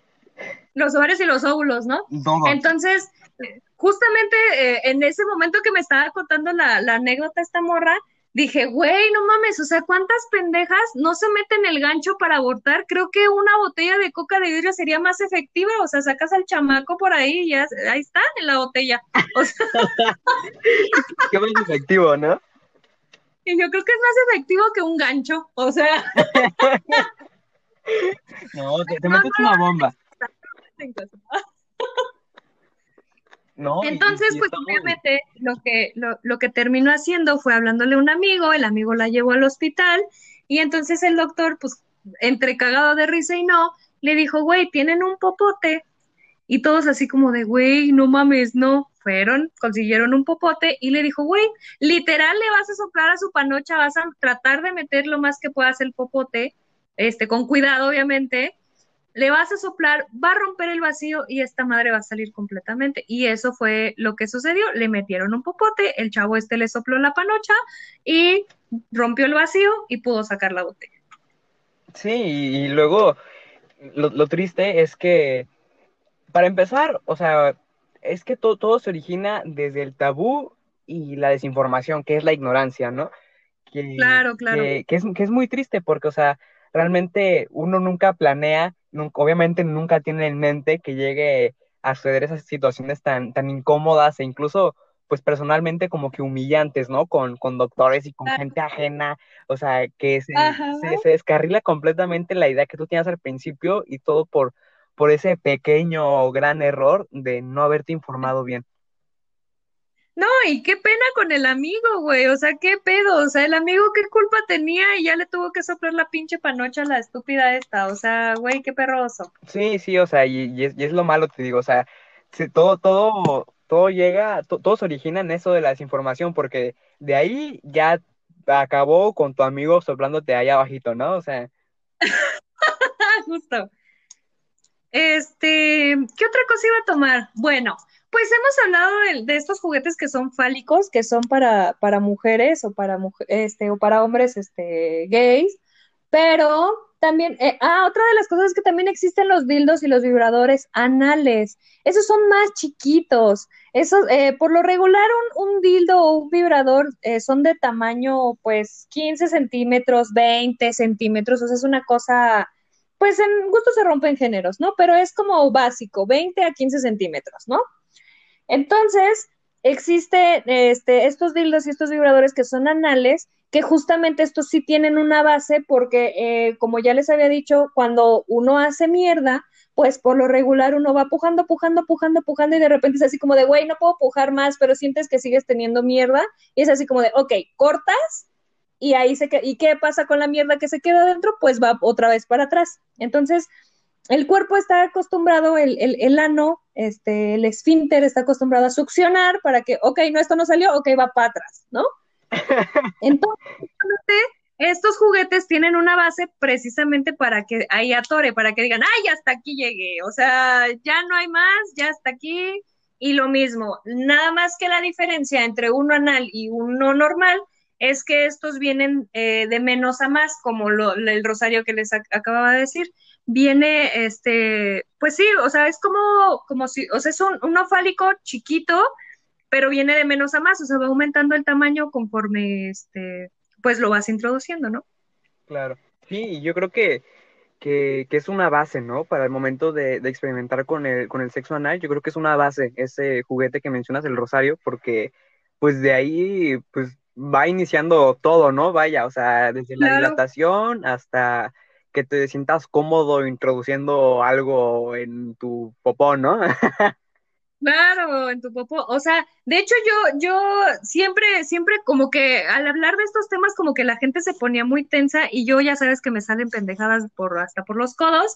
los ovarios y los óvulos, ¿no? Entonces, justamente eh, en ese momento que me estaba contando la, la anécdota esta morra, dije, güey, no mames, o sea, ¿cuántas pendejas no se meten el gancho para abortar? Creo que una botella de coca de vidrio sería más efectiva, o sea, sacas al chamaco por ahí y ya, ahí está en la botella. O sea... Qué más efectivo, ¿no? Y yo creo que es más efectivo que un gancho, o sea. no, te, metes una bomba. No, Entonces, pues obviamente lo que, lo, lo, que terminó haciendo fue hablándole a un amigo, el amigo la llevó al hospital y entonces el doctor, pues entre cagado de risa y no, le dijo, güey, tienen un popote. Y todos así como de, güey, no mames, no. Fueron, consiguieron un popote y le dijo, güey, literal le vas a soplar a su panocha, vas a tratar de meter lo más que puedas el popote este, con cuidado, obviamente, le vas a soplar, va a romper el vacío y esta madre va a salir completamente. Y eso fue lo que sucedió. Le metieron un popote, el chavo este le sopló la panocha y rompió el vacío y pudo sacar la botella. Sí, y luego lo, triste es que, para empezar, o sea, es que todo se origina desde el tabú y la desinformación, que es la ignorancia, ¿no? claro, claro. Que, es, que es muy triste porque, o sea, realmente uno nunca planea obviamente nunca tiene en mente que llegue a suceder esas situaciones tan, tan incómodas e incluso, pues personalmente como que humillantes, ¿no? Con, con doctores y con gente ajena, o sea, que se, se, descarrila completamente la idea que tú tienes al principio y todo por, por ese pequeño o gran error de no haberte informado bien. No, y qué pena con el amigo, güey. O sea, qué pedo. O sea, el amigo qué culpa tenía y ya le tuvo que soplar la pinche panocha a la estúpida esta. O sea, güey, qué perroso. Sí, sí, o sea, y, es, lo malo, te digo. O sea, todo, todo, todo llega, todo se origina en eso de la desinformación, porque de ahí ya acabó con tu amigo soplándote ahí abajito, ¿no? O sea. Justo. Este, ¿qué otra cosa iba a tomar? Bueno, pues hemos hablado de, estos juguetes que son fálicos, que son para, para mujeres o para, este, o para hombres este, gays, pero también, eh, ah, otra de las cosas es que también existen los dildos y los vibradores anales. Esos son más chiquitos. Esos, eh, por lo regular, un, dildo o un vibrador eh, son de tamaño, pues, 15 centímetros, 20 centímetros. O sea, es una cosa, pues, en gusto se rompen géneros, ¿no? Pero es como básico, 20 a 15 centímetros, ¿no? Entonces, existe este, estos dildos y estos vibradores que son anales, que justamente estos sí tienen una base porque, eh, como ya les había dicho, cuando uno hace mierda, pues por lo regular uno va pujando, pujando, pujando, pujando y de repente es así como de, güey, no puedo pujar más, pero sientes que sigues teniendo mierda y es así como de, ok, cortas y ahí se queda, ¿y qué pasa con la mierda que se queda adentro? Pues va otra vez para atrás. Entonces, el cuerpo está acostumbrado, el, el, el, ano, este, el esfínter está acostumbrado a succionar para que, ok, no, esto no salió, ok, va para atrás, ¿no? Entonces, estos juguetes tienen una base precisamente para que ahí atore, para que digan, ay, hasta aquí llegué, o sea, ya no hay más, ya hasta aquí, y lo mismo, nada más que la diferencia entre uno anal y uno normal es que estos vienen eh, de menos a más, como lo, el rosario que les acababa de decir viene, este, pues sí, o sea, es como, como si, o sea, es un, un fálico chiquito, pero viene de menos a más, o sea, va aumentando el tamaño conforme, este, pues lo vas introduciendo, ¿no? Claro, sí, yo creo que, que, que es una base, ¿no? Para el momento de, de, experimentar con el, con el sexo anal, yo creo que es una base ese juguete que mencionas, el rosario, porque pues de ahí, pues va iniciando todo, ¿no? Vaya, o sea, desde la dilatación hasta que te sientas cómodo introduciendo algo en tu popó, ¿no? Claro, en tu popó. O sea, de hecho yo, yo siempre, siempre como que al hablar de estos temas como que la gente se ponía muy tensa y yo ya sabes que me salen pendejadas por hasta por los codos.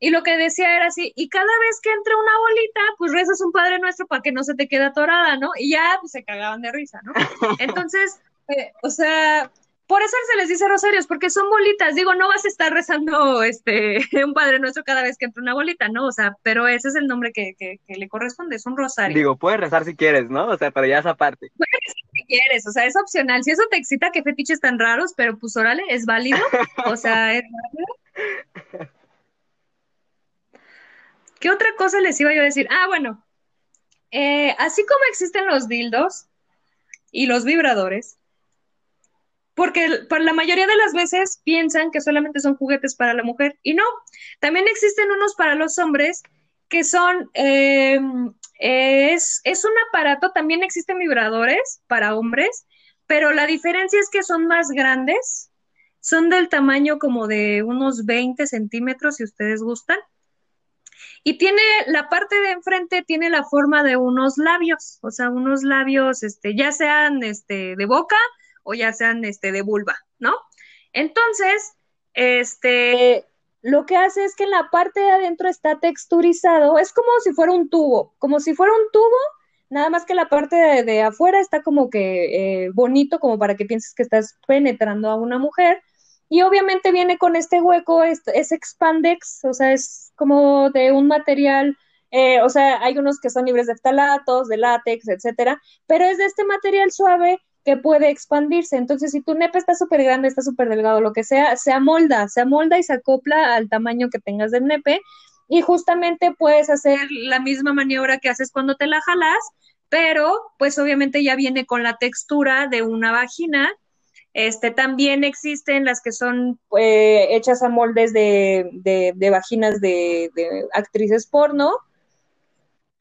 Y lo que decía era así, y cada vez que entra una bolita, pues rezas un Padre Nuestro para que no se te quede atorada, ¿no? Y ya pues, se cagaban de risa, ¿no? Entonces, eh, o sea, por eso se les dice rosarios, porque son bolitas. Digo, no vas a estar rezando este un Padre Nuestro cada vez que entra una bolita, ¿no? O sea, pero ese es el nombre que, le corresponde, es un rosario. Digo, puedes rezar si quieres, ¿no? O sea, pero ya esa parte. Puedes rezar si quieres, o sea, es opcional. Si eso te excita, qué fetiches tan raros, pero pues órale, es válido. O sea, es válido. ¿Qué otra cosa les iba yo a decir? Ah, bueno, eh, así como existen los dildos y los vibradores, porque por la mayoría de las veces piensan que solamente son juguetes para la mujer y no, también existen unos para los hombres que son, em, es, es un aparato, también existen vibradores para hombres, pero la diferencia es que son más grandes, son del tamaño como de unos 20 centímetros si ustedes gustan. Y tiene la parte de enfrente, tiene la forma de unos labios, o sea, unos labios, este, ya sean este, de boca o ya sean este, de vulva, ¿no? Entonces, este, lo que hace es que en la parte de adentro está texturizado, es como si fuera un tubo, como si fuera un tubo, nada más que la parte de, afuera está como que eh, bonito, como para que pienses que estás penetrando a una mujer, y obviamente viene con este hueco, es, es expandex, o sea, es como de un material eh, o sea, hay unos que son libres de ftalatos, de látex, etcétera, pero es de este material suave que puede expandirse. Entonces, si tu nepe está súper grande, está súper delgado, lo que sea, se amolda, se amolda y se acopla al tamaño que tengas del nepe. Y justamente puedes hacer la misma maniobra que haces cuando te la jalas, pero pues obviamente ya viene con la textura de una vagina. Este, también existen las que son eh, hechas a moldes de, de, vaginas de, de actrices porno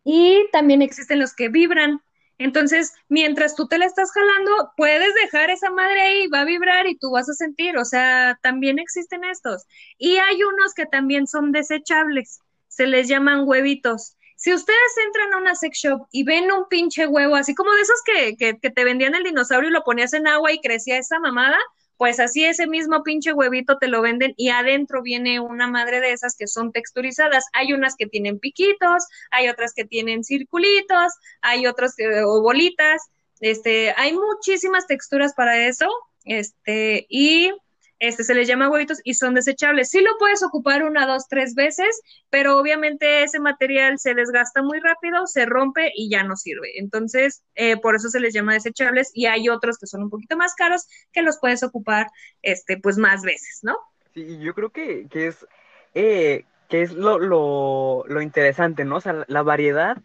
y también existen los que vibran. Entonces, mientras tú te la estás jalando, puedes dejar esa madre ahí, va a vibrar y tú vas a sentir, o sea, también existen estos. Y hay unos que también son desechables, se les llaman huevitos. Si ustedes entran a una sex shop y ven un pinche huevo, así como de esos que, que, que te vendían el dinosaurio y lo ponías en agua y crecía esa mamada, pues así ese mismo pinche huevito te lo venden y adentro viene una madre de esas que son texturizadas. Hay unas que tienen piquitos, hay otras que tienen circulitos, hay otras que, o bolitas. Este, hay muchísimas texturas para eso. Este, y este se les llama huevitos y son desechables. Sí lo puedes ocupar una, dos, tres veces, pero obviamente ese material se desgasta muy rápido, se rompe y ya no sirve. Entonces, eh, por eso se les llama desechables y hay otros que son un poquito más caros que los puedes ocupar, este, pues más veces, ¿no? Sí, yo creo que, que es, eh, que es lo, lo, lo interesante, ¿no? O sea, la variedad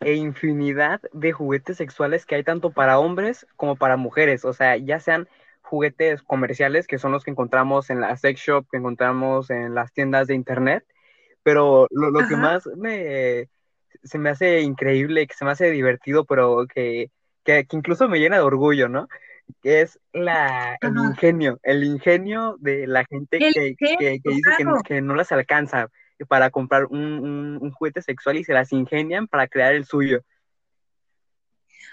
e infinidad de juguetes sexuales que hay tanto para hombres como para mujeres, o sea, ya sean juguetes comerciales, que son los que encontramos en la sex shop, que encontramos en las tiendas de internet, pero lo, que más me, se me hace increíble, que se me hace divertido, pero que, que, incluso me llena de orgullo, ¿no? Que es la, el ingenio, el ingenio de la gente que, que, dice que, no las alcanza para comprar un, un juguete sexual y se las ingenian para crear el suyo.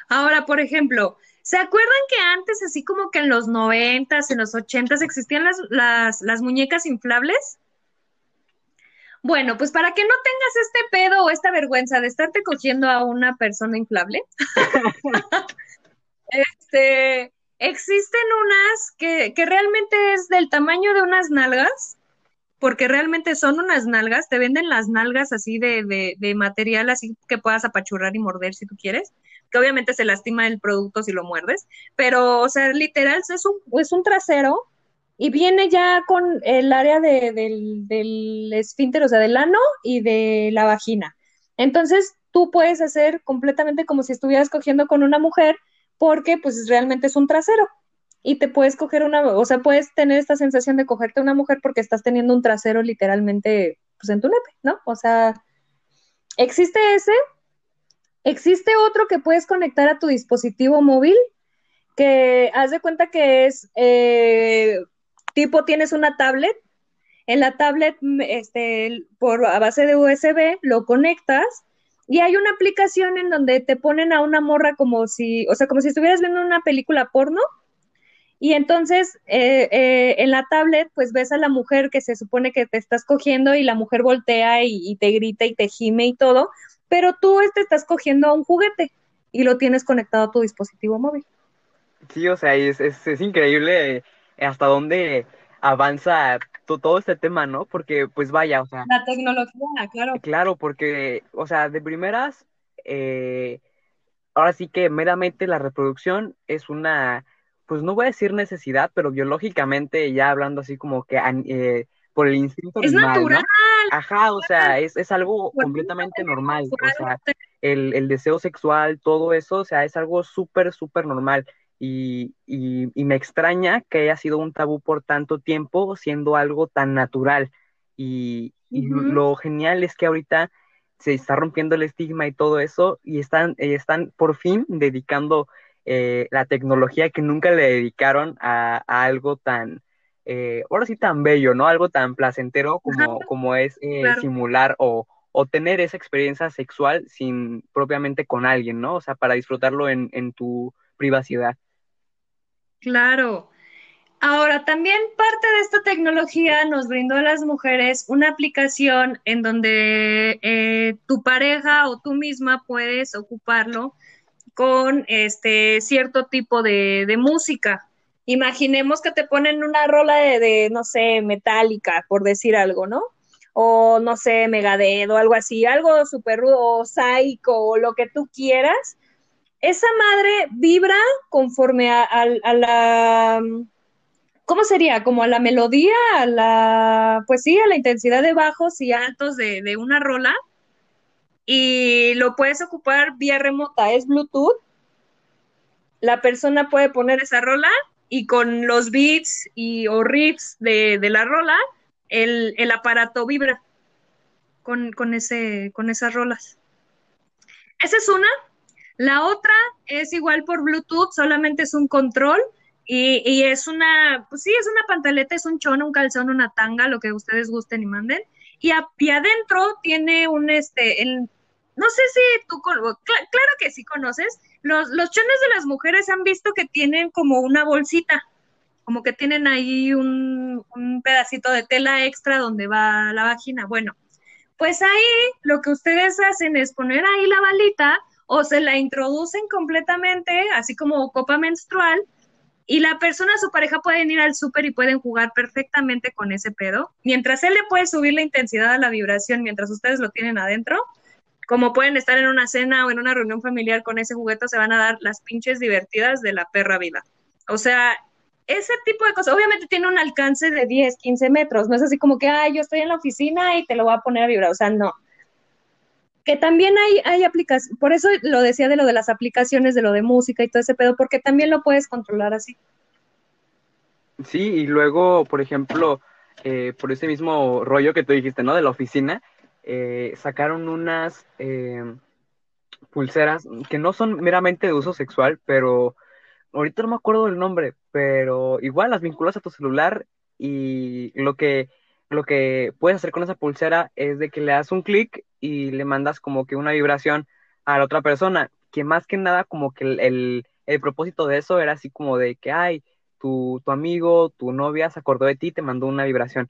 Ahora, por ejemplo, ¿Se acuerdan que antes, así como que en los noventas, en los ochentas, existían las, las, muñecas inflables? Bueno, pues para que no tengas este pedo o esta vergüenza de estarte cogiendo a una persona inflable, este, existen unas que, que, realmente es del tamaño de unas nalgas, porque realmente son unas nalgas, te venden las nalgas así de, de, de material así que puedas apachurrar y morder si tú quieres que obviamente se lastima el producto si lo muerdes, pero, o sea, literal, es un, es un trasero y viene ya con el área de, del, del esfínter, o sea, del ano y de la vagina. Entonces, tú puedes hacer completamente como si estuvieras cogiendo con una mujer, porque pues realmente es un trasero. Y te puedes coger una, o sea, puedes tener esta sensación de cogerte una mujer porque estás teniendo un trasero literalmente, pues en tu nepe, ¿no? O sea, existe ese, Existe otro que puedes conectar a tu dispositivo móvil, que haz de cuenta que es eh, tipo tienes una tablet, en la tablet este, por a base de USB lo conectas y hay una aplicación en donde te ponen a una morra como si, o sea, como si estuvieras viendo una película porno. Y entonces eh, eh, en la tablet, pues ves a la mujer que se supone que te estás cogiendo y la mujer voltea y, y te grita y te gime y todo, pero tú este estás cogiendo a un juguete y lo tienes conectado a tu dispositivo móvil. Sí, o sea, es, es, es increíble eh, hasta dónde avanza todo este tema, ¿no? Porque, pues vaya, o sea... La tecnología, claro. Claro, porque, o sea, de primeras, eh, ahora sí que meramente la reproducción es una, pues no voy a decir necesidad, pero biológicamente ya hablando así como que eh, por el instinto es natural. Ajá, o sea, es, es algo completamente normal. O sea, el, el, deseo sexual, todo eso, o sea, es algo súper, súper normal. Y, y, y, me extraña que haya sido un tabú por tanto tiempo, siendo algo tan natural. Y, y lo genial es que ahorita se está rompiendo el estigma y todo eso, y están, están por fin dedicando eh, la tecnología que nunca le dedicaron a, a algo tan, eh, ahora sí tan bello, ¿no? Algo tan placentero como, como es eh, simular o, o, tener esa experiencia sexual sin propiamente con alguien, ¿no? O sea, para disfrutarlo en, en tu privacidad. Claro. Ahora, también parte de esta tecnología nos brindó a las mujeres una aplicación en donde eh, tu pareja o tú misma puedes ocuparlo con este cierto tipo de, de música. Imaginemos que te ponen una rola de, no sé, metálica, por decir algo, ¿no? O no sé, Megadeth o algo así, algo súper rudo, o psycho, o lo que tú quieras. Esa madre vibra conforme a, la. ¿Cómo sería? Como a la melodía, a la. Pues sí, a la intensidad de bajos y altos de, de una rola. Y lo puedes ocupar vía remota, es Bluetooth. La persona puede poner esa rola y con los beats y o riffs de, la rola, el, aparato vibra con, con, ese, con esas rolas. Esa es una. La otra es igual por Bluetooth, solamente es un control y, y, es una, pues sí, es una pantaleta, es un chón, un calzón, una tanga, lo que ustedes gusten y manden. Y, y adentro tiene un, este, el, no sé si tú, claro que sí conoces, los, los chones de las mujeres han visto que tienen como una bolsita, como que tienen ahí un, un pedacito de tela extra donde va la vagina. Bueno, pues ahí lo que ustedes hacen es poner ahí la balita o se la introducen completamente, así como copa menstrual, y la persona, su pareja, pueden ir al súper y pueden jugar perfectamente con ese pedo. Mientras él le puede subir la intensidad a la vibración mientras ustedes lo tienen adentro, como pueden estar en una cena o en una reunión familiar con ese juguete, se van a dar las pinches divertidas de la perra vida. O sea, ese tipo de cosas, obviamente tiene un alcance de 10, 15 metros, no es así como que, ay, yo estoy en la oficina y te lo voy a poner a vibrar, o sea, no. Que también hay, hay aplicaciones, por eso lo decía de lo de las aplicaciones, de lo de música y todo ese pedo, porque también lo puedes controlar así. Sí, y luego, por ejemplo, eh, por ese mismo rollo que tú dijiste, ¿no? De la oficina, eh, sacaron unas eh, pulseras que no son meramente de uso sexual, pero ahorita no me acuerdo del nombre, pero igual las vinculas a tu celular y lo que, lo que puedes hacer con esa pulsera es de que le das un clic y le mandas como que una vibración a la otra persona, que más que nada como que el, el, propósito de eso era así como de que, ay, tu, tu amigo, tu novia se acordó de ti y te mandó una vibración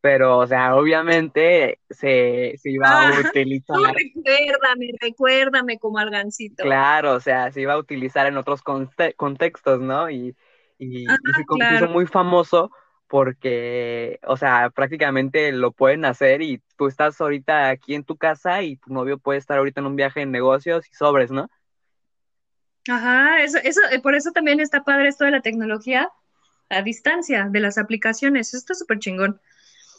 pero, o sea, obviamente se, iba a ah, utilizar. recuérdame, recuérdame como algancito. Claro, o sea, se iba a utilizar en otros contextos, ¿no? Y, y, se hizo muy famoso porque, o sea, prácticamente lo pueden hacer y tú estás ahorita aquí en tu casa y tu novio puede estar ahorita en un viaje en negocios y sobres, ¿no? Ajá, eso, eso, eh, por eso también está padre esto de la tecnología a distancia, de las aplicaciones, eso está súper chingón.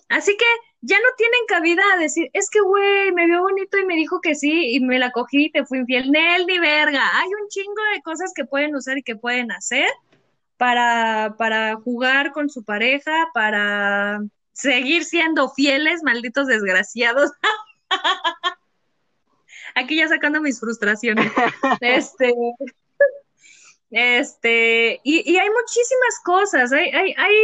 Así que ya no tienen cabida a decir, es que, güey, me vio bonito y me dijo que sí y me la cogí y te fui infiel. Nel ni verga. Hay un chingo de cosas que pueden usar y que pueden hacer para, para jugar con su pareja, para seguir siendo fieles, malditos desgraciados. Aquí ya sacando mis frustraciones. Este, este, y, y hay muchísimas cosas. Hay, hay, hay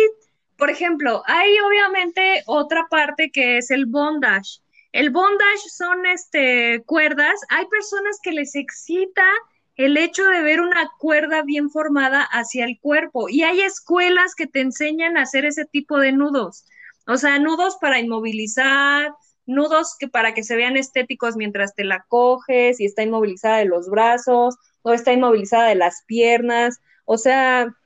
por ejemplo, hay obviamente otra parte que es el bondage. El bondage son este, cuerdas. Hay personas que les excita el hecho de ver una cuerda bien formada hacia el cuerpo. Y hay escuelas que te enseñan a hacer ese tipo de nudos. O sea, nudos para inmovilizar, nudos que para que se vean estéticos mientras te la coges y está inmovilizada de los brazos o está inmovilizada de las piernas. O sea,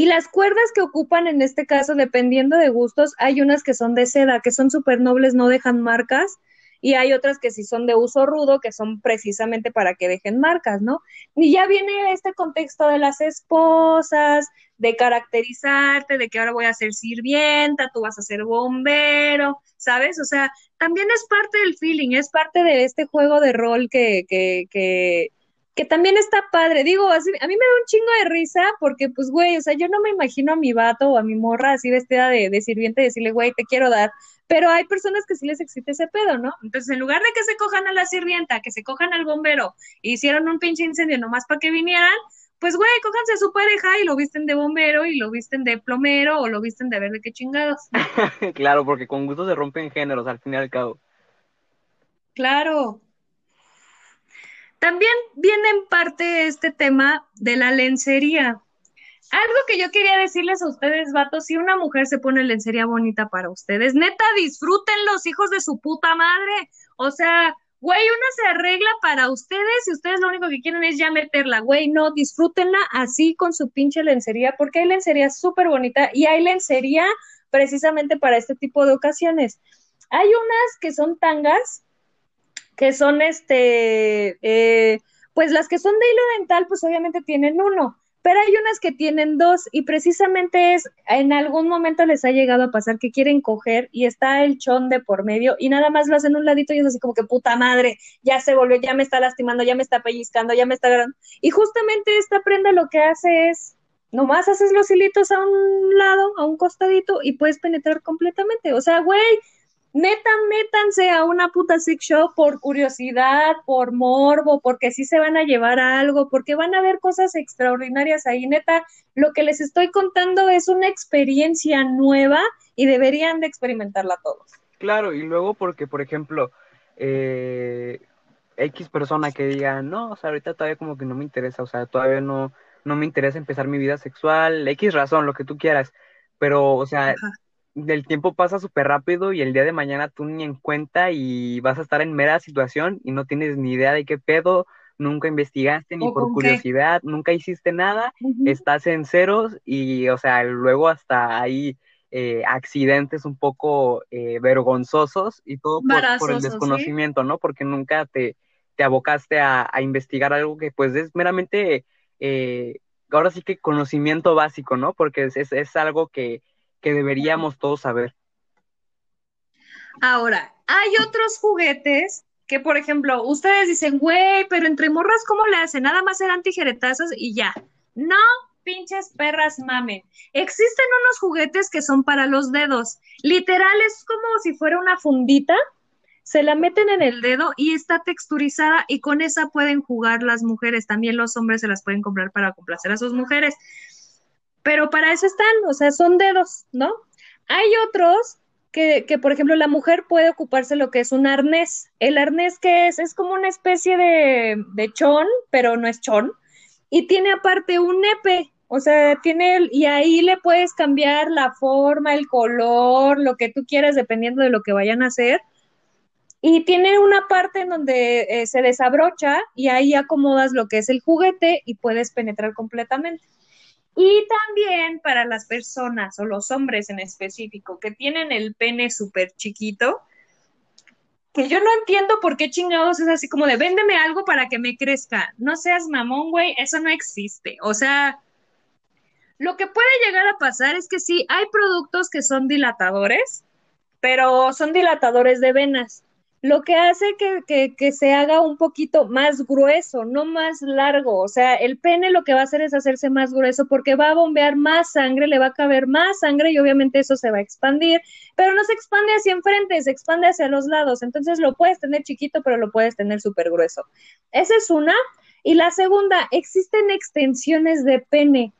y las cuerdas que ocupan en este caso, dependiendo de gustos, hay unas que son de seda, que son súper nobles, no dejan marcas, y hay otras que sí son de uso rudo, que son precisamente para que dejen marcas, ¿no? Y ya viene este contexto de las esposas, de caracterizarte, de que ahora voy a ser sirvienta, tú vas a ser bombero, ¿sabes? O sea, también es parte del feeling, es parte de este juego de rol que, que, que, que también está padre. Digo, así, a mí me da un chingo de risa porque, pues, güey, o sea, yo no me imagino a mi vato o a mi morra así vestida de, de sirviente y decirle, güey, te quiero dar. Pero hay personas que sí les excita ese pedo, ¿no? Entonces, en lugar de que se cojan a la sirvienta, que se cojan al bombero, e hicieron un pinche incendio nomás para que vinieran, pues, güey, cójanse a su pareja y lo visten de bombero y lo visten de plomero o lo visten de ver de qué chingados. claro, porque con gusto se rompen géneros al fin y al cabo. Claro, también viene en parte este tema de la lencería. Algo que yo quería decirles a ustedes, vatos, si una mujer se pone lencería bonita para ustedes, neta, disfruten los hijos de su puta madre. O sea, güey, una se arregla para ustedes y ustedes lo único que quieren es ya meterla, güey, no, disfrútenla así con su pinche lencería, porque hay lencería súper bonita y hay lencería precisamente para este tipo de ocasiones. Hay unas que son tangas, que son este, eh, pues las que son de hilo dental, pues obviamente tienen uno, pero hay unas que tienen dos y precisamente es, en algún momento les ha llegado a pasar que quieren coger y está el chón de por medio y nada más lo hacen un ladito y es así como que puta madre, ya se volvió, ya me está lastimando, ya me está pellizcando, ya me está agarrando. Y justamente esta prenda lo que hace es, nomás haces los hilitos a un lado, a un costadito y puedes penetrar completamente. O sea, güey, neta, métanse a una puta sick show por curiosidad, por morbo, porque sí se van a llevar a algo, porque van a ver cosas extraordinarias ahí. Neta, lo que les estoy contando es una experiencia nueva y deberían de experimentarla todos. Claro, y luego porque, por ejemplo, eh, X persona que diga, no, o sea, ahorita todavía como que no me interesa, o sea, todavía no, no me interesa empezar mi vida sexual, X razón, lo que tú quieras, pero, o sea, el tiempo pasa súper rápido y el día de mañana tú ni en cuenta y vas a estar en mera situación y no tienes ni idea de qué pedo, nunca investigaste ni por curiosidad, nunca hiciste nada, estás en ceros y, o sea, luego hasta hay eh, accidentes un poco eh, vergonzosos y todo por, el desconocimiento, ¿no? Porque nunca te, te abocaste a, investigar algo que pues es meramente, eh, ahora sí que conocimiento básico, ¿no? Porque es, es algo que que deberíamos todos saber. Ahora, hay otros juguetes que, por ejemplo, ustedes dicen, güey, pero entre morras, ¿cómo le hacen? Nada más eran tijeretazos y ya. No, pinches perras mamen. Existen unos juguetes que son para los dedos. Literal, es como si fuera una fundita. Se la meten en el dedo y está texturizada y con esa pueden jugar las mujeres. También los hombres se las pueden comprar para complacer a sus mujeres pero para eso están, o sea, son dedos, ¿no? Hay otros que, que, por ejemplo, la mujer puede ocuparse lo que es un arnés. El arnés que es, es como una especie de, de chón, pero no es chón, y tiene aparte un nepe, o sea, tiene, y ahí le puedes cambiar la forma, el color, lo que tú quieras, dependiendo de lo que vayan a hacer. Y tiene una parte en donde eh, se desabrocha y ahí acomodas lo que es el juguete y puedes penetrar completamente. Y también para las personas o los hombres en específico que tienen el pene súper chiquito, que yo no entiendo por qué chingados es así como de véndeme algo para que me crezca. No seas mamón, güey, eso no existe. O sea, lo que puede llegar a pasar es que sí, hay productos que son dilatadores, pero son dilatadores de venas lo que hace que, que, se haga un poquito más grueso, no más largo. O sea, el pene lo que va a hacer es hacerse más grueso porque va a bombear más sangre, le va a caber más sangre y obviamente eso se va a expandir, pero no se expande hacia enfrente, se expande hacia los lados. Entonces lo puedes tener chiquito, pero lo puedes tener súper grueso. Esa es una. Y la segunda, existen extensiones de pene.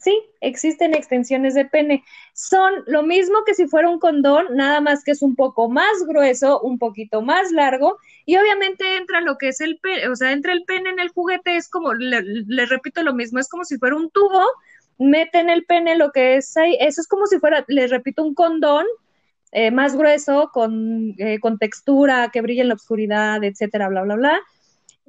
Sí, existen extensiones de pene. Son lo mismo que si fuera un condón, nada más que es un poco más grueso, un poquito más largo, y obviamente entra lo que es el pene, o sea, entra el pene en el juguete, es como, le, repito lo mismo, es como si fuera un tubo, meten el pene lo que es ahí, eso es como si fuera, les repito, un condón, eh, más grueso, con, eh, con textura, que brilla en la oscuridad, etcétera, bla, bla, bla.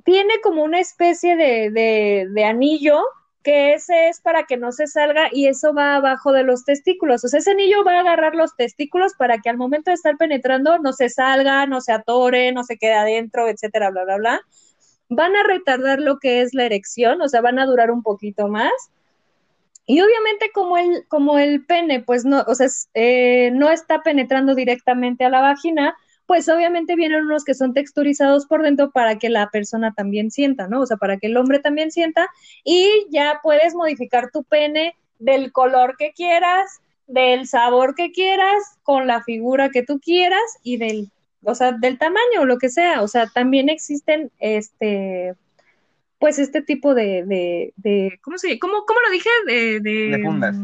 Tiene como una especie de, de, de anillo que ese es para que no se salga y eso va abajo de los testículos. O sea, ese anillo va a agarrar los testículos para que al momento de estar penetrando no se salga, no se atore, no se quede adentro, etcétera, bla, bla, bla. Van a retardar lo que es la erección, o sea, van a durar un poquito más. Y obviamente como el, como el pene, pues no, o sea, eh, no está penetrando directamente a la vagina, pues obviamente vienen unos que son texturizados por dentro para que la persona también sienta, ¿no? O sea, para que el hombre también sienta y ya puedes modificar tu pene del color que quieras, del sabor que quieras, con la figura que tú quieras y del, o sea, del tamaño o lo que sea. O sea, también existen este pues este tipo de, de, de ¿cómo se ¿Cómo, cómo lo dije? De, de, fundas.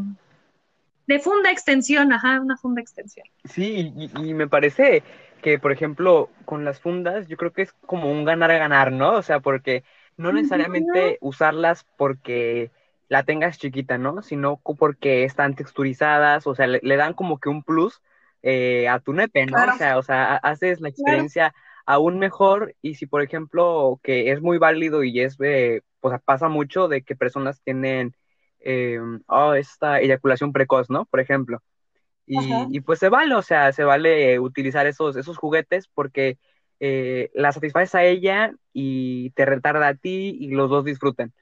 De funda extensión, ajá, una funda extensión. Sí, y me parece que, por ejemplo, con las fundas, yo creo que es como un ganar-ganar, ¿no? O sea, porque no necesariamente usarlas porque la tengas chiquita, ¿no? Sino porque están texturizadas, o sea, le, dan como que un plus eh, a tu nepe, ¿no? O sea, o sea, haces la experiencia aún mejor. Y si, por ejemplo, que es muy válido y es, eh, pues pasa mucho de que personas tienen eh, oh, esta eyaculación precoz, ¿no? Por ejemplo. Y, pues se vale, o sea, se vale utilizar esos, esos juguetes porque eh, la satisfaces a ella y te retarda a ti y los dos disfruten.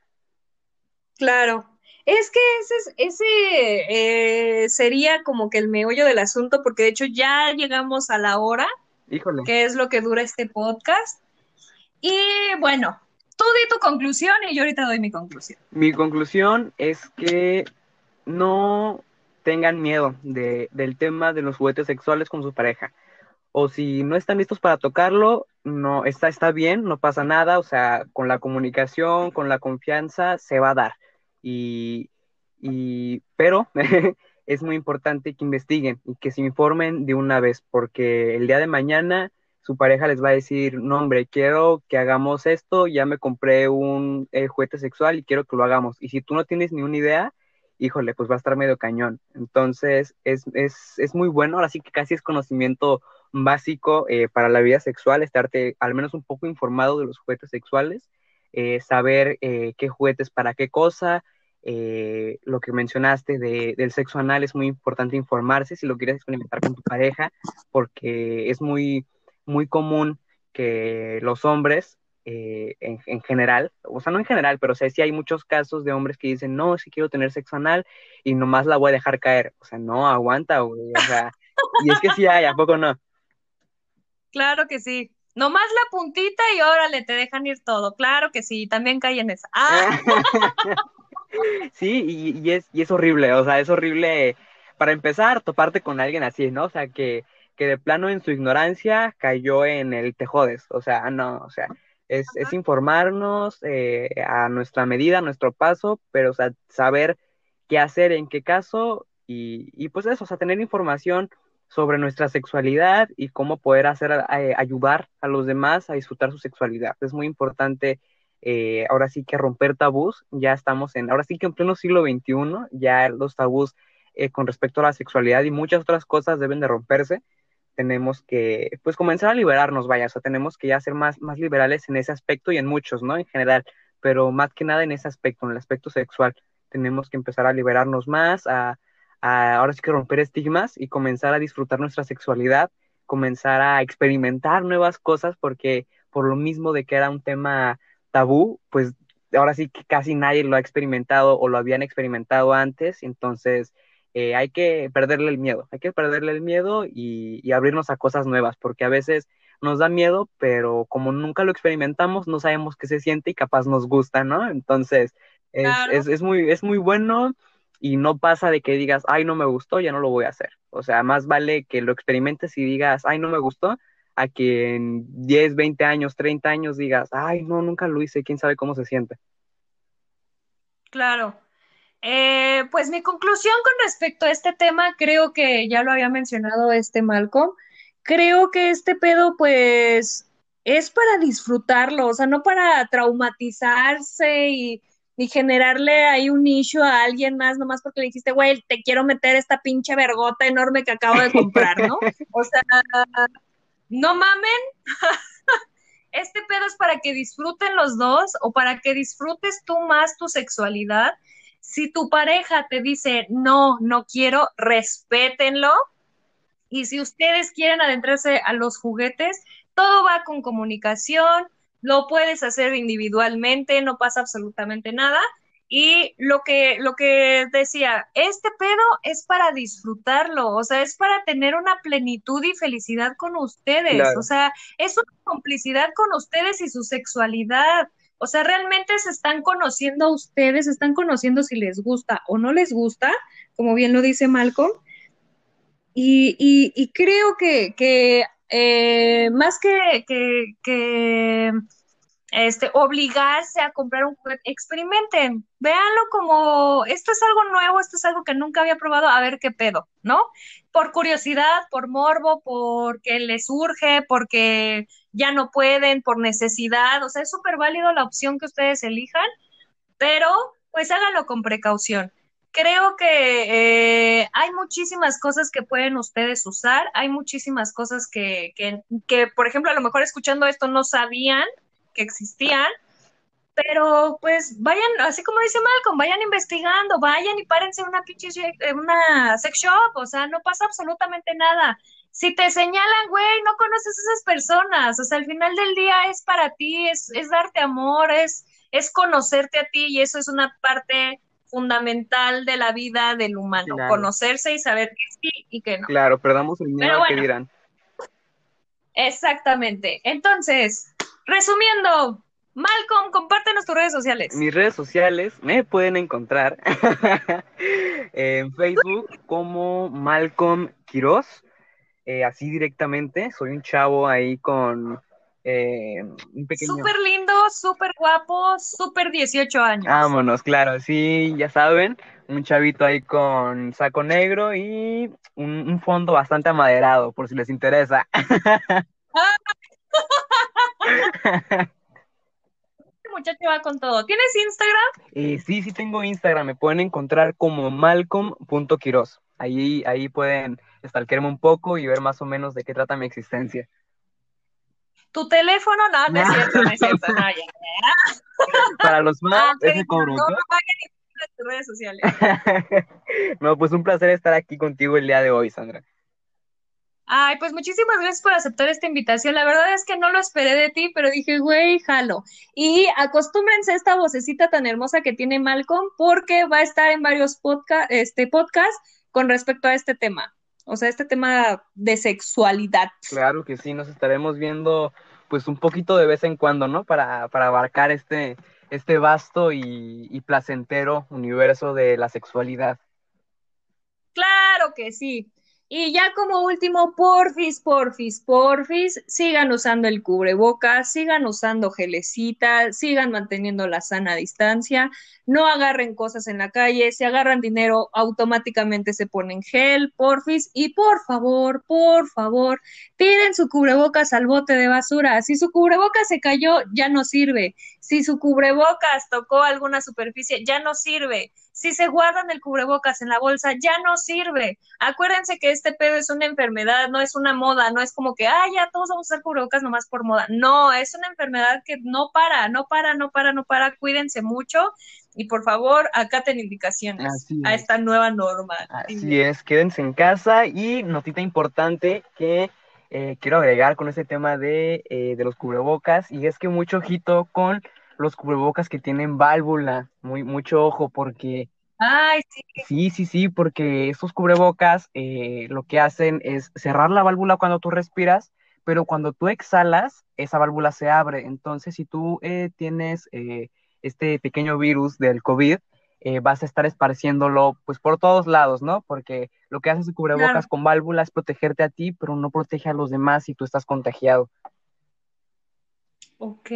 Claro, es que ese, ese eh, sería como que el meollo del asunto, porque de hecho ya llegamos a la hora, Híjole. que es lo que dura este podcast. Y bueno, tú di tu conclusión y yo ahorita doy mi conclusión. Mi conclusión es que no tengan miedo de, del tema de los juguetes sexuales con su pareja. O si no están listos para tocarlo, no está, está bien, no pasa nada. O sea, con la comunicación, con la confianza, se va a dar y, y pero es muy importante que investiguen y que se informen de una vez, porque el día de mañana su pareja les va a decir, no hombre, quiero que hagamos esto, ya me compré un eh, juguete sexual y quiero que lo hagamos. Y si tú no tienes ni una idea, híjole, pues va a estar medio cañón. Entonces, es, es, es muy bueno, ahora sí que casi es conocimiento básico eh, para la vida sexual, estarte al menos un poco informado de los juguetes sexuales, eh, saber qué juguetes para qué cosa, eh, lo que mencionaste de, del sexo anal es muy importante informarse si lo quieres experimentar con tu pareja, porque es muy, muy común que los hombres eh, en, general, o sea, no en general, pero o sea, sí hay muchos casos de hombres que dicen, no, si quiero tener sexo anal y nomás la voy a dejar caer. O sea, no, aguanta, güey. O sea, y es que sí hay, ¿a poco no? Claro que sí. Nomás la puntita y órale, te dejan ir todo. Claro que sí, también cae en esa. Ah. Sí, y, es, y es horrible, o sea, es horrible para empezar, toparte con alguien así, ¿no? O sea, que, que de plano en su ignorancia cayó en el te jodes, o sea, no, o sea, es, es informarnos eh, a nuestra medida, a nuestro paso, pero, o sea, saber qué hacer, en qué caso, y, y pues eso, o sea, tener información sobre nuestra sexualidad y cómo poder hacer, eh, ayudar a los demás a disfrutar su sexualidad. Es muy importante eh, ahora sí que romper tabús, ya estamos en, ahora sí que en pleno siglo XXI, ya los tabús eh, con respecto a la sexualidad y muchas otras cosas deben de romperse, tenemos que, pues, comenzar a liberarnos, vaya, o sea, tenemos que ya ser más, más liberales en ese aspecto y en muchos, ¿no? En general, pero más que nada en ese aspecto, en el aspecto sexual, tenemos que empezar a liberarnos más, a, a ahora sí que romper estigmas y comenzar a disfrutar nuestra sexualidad, comenzar a experimentar nuevas cosas, porque por lo mismo de que era un tema tabú, pues ahora sí que casi nadie lo ha experimentado o lo habían experimentado antes, entonces eh, hay que perderle el miedo, hay que perderle el miedo y, abrirnos a cosas nuevas, porque a veces nos da miedo, pero como nunca lo experimentamos, no sabemos qué se siente y capaz nos gusta, ¿no? Entonces, es, es, muy, es muy bueno y no pasa de que digas, ay, no me gustó, ya no lo voy a hacer. O sea, más vale que lo experimentes y digas, ay, no me gustó, a que en 10, 20 años, 30 años digas, ay, no, nunca lo hice, quién sabe cómo se siente. Claro. Eh, pues mi conclusión con respecto a este tema, creo que ya lo había mencionado este Malcolm, creo que este pedo pues es para disfrutarlo, o sea, no para traumatizarse y, y generarle ahí un nicho a alguien más, nomás porque le dijiste, güey, te quiero meter esta pinche vergota enorme que acabo de comprar, ¿no? O sea, no mamen. este pedo es para que disfruten los dos o para que disfrutes tú más tu sexualidad. Si tu pareja te dice, no, no quiero, respétenlo. Y si ustedes quieren adentrarse a los juguetes, todo va con comunicación, lo puedes hacer individualmente, no pasa absolutamente nada. Y lo que, lo que decía, este pedo es para disfrutarlo, o sea, es para tener una plenitud y felicidad con ustedes, o sea, es una complicidad con ustedes y su sexualidad. O sea, realmente se están conociendo a ustedes, se están conociendo si les gusta o no les gusta, como bien lo dice Malcolm. Y, y, creo que, eh, más que, que este, obligarse a comprar un juguete, experimenten, véanlo como, esto es algo nuevo, esto es algo que nunca había probado, a ver qué pedo, ¿no? Por curiosidad, por morbo, porque les urge, porque ya no pueden, por necesidad, o sea, es súper válido la opción que ustedes elijan, pero pues háganlo con precaución. creo que eh, hay muchísimas cosas que pueden ustedes usar, hay muchísimas cosas que, que, que, por ejemplo, a lo mejor escuchando esto no sabían que existían, pero pues vayan, así como dice Malcolm, vayan investigando, vayan y párense en una pinche, una sex shop, o sea, no pasa absolutamente nada. Si te señalan, güey, no conoces a esas personas, o sea, al final del día es para ti, es, es darte amor, es, es conocerte a ti y eso es una parte fundamental de la vida del humano, conocerse y saber que sí y que no. Claro, perdamos el miedo que dirán. Exactamente. Entonces, resumiendo, Malcolm, compártenos tus redes sociales. Mis redes sociales me pueden encontrar en Facebook como Malcolm Quiroz, eh, así directamente. Soy un chavo ahí con eh, un pequeño. Súper lindo, súper guapo, súper 18 años. Vámonos, claro, sí, ya saben. Un chavito ahí con saco negro y un, fondo bastante amaderado, por si les interesa. muchacho va con todo. ¿Tienes Instagram? Eh, sí, sí tengo Instagram. Me pueden encontrar como malcolm.quiroz. Ahí, ahí pueden estalquearme un poco y ver más o menos de qué trata mi existencia. ¿Tu teléfono? No, no es cierto, no es cierto. No, Para los más, ah, ese cobro. No, no tus redes sociales. no, pues un placer estar aquí contigo el día de hoy, Sandra. Ay, pues muchísimas gracias por aceptar esta invitación. La verdad es que no lo esperé de ti, pero dije, güey, jalo. Y acostúmbrense a esta vocecita tan hermosa que tiene Malcolm, porque va a estar en varios podcast, este, podcasts con respecto a este tema. O sea, este tema de sexualidad. Claro que sí, nos estaremos viendo pues un poquito de vez en cuando, ¿no? Para, para abarcar este, este vasto y, y placentero universo de la sexualidad. Claro que sí. Y ya como último, porfis, porfis, porfis, sigan usando el cubrebocas, sigan usando gelecita, sigan manteniendo la sana distancia, no agarren cosas en la calle, si agarran dinero automáticamente se ponen gel, porfis, y por favor, por favor, tiren su cubrebocas al bote de basura. Si su cubrebocas se cayó, ya no sirve. Si su cubrebocas tocó alguna superficie, ya no sirve si se guardan el cubrebocas en la bolsa, ya no sirve. Acuérdense que este pedo es una enfermedad, no es una moda, no es como que, ah, ya todos vamos a usar cubrebocas nomás por moda. No, es una enfermedad que no para, no para, no para, no para. Cuídense mucho y por favor, acaten indicaciones a esta nueva norma. Así es, quédense en casa y notita importante que eh, quiero agregar con este tema de, eh, de los cubrebocas y es que mucho ojito con los cubrebocas que tienen válvula, muy, mucho ojo, porque... Ay, sí. Sí, sí, sí, porque esos cubrebocas eh, lo que hacen es cerrar la válvula cuando tú respiras, pero cuando tú exhalas, esa válvula se abre. Entonces, si tú eh, tienes eh, este pequeño virus del COVID, vas a estar esparciéndolo pues por todos lados, ¿no? Porque lo que hace ese cubrebocas con válvula es protegerte a ti, pero no protege a los demás si tú estás contagiado. Ok,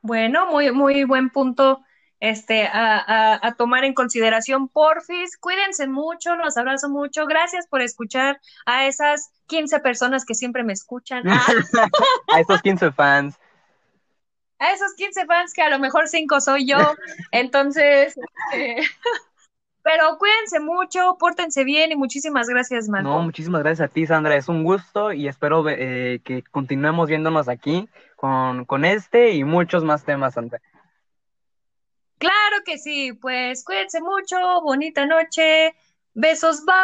bueno, muy, muy buen punto este, a, a, tomar en consideración. Porfis, cuídense mucho, los abrazo mucho. Gracias por escuchar a esas 15 personas que siempre me escuchan. a esos 15 fans. A esos 15 fans que a lo mejor 5 soy yo. Entonces, este, pero cuídense mucho, pórtense bien y muchísimas gracias, Marco. No, muchísimas gracias a ti, Sandra. Es un gusto y espero eh, que continuemos viéndonos aquí con, con este y muchos más temas, Sandra. Claro que sí, pues cuídense mucho, bonita noche, besos, bye.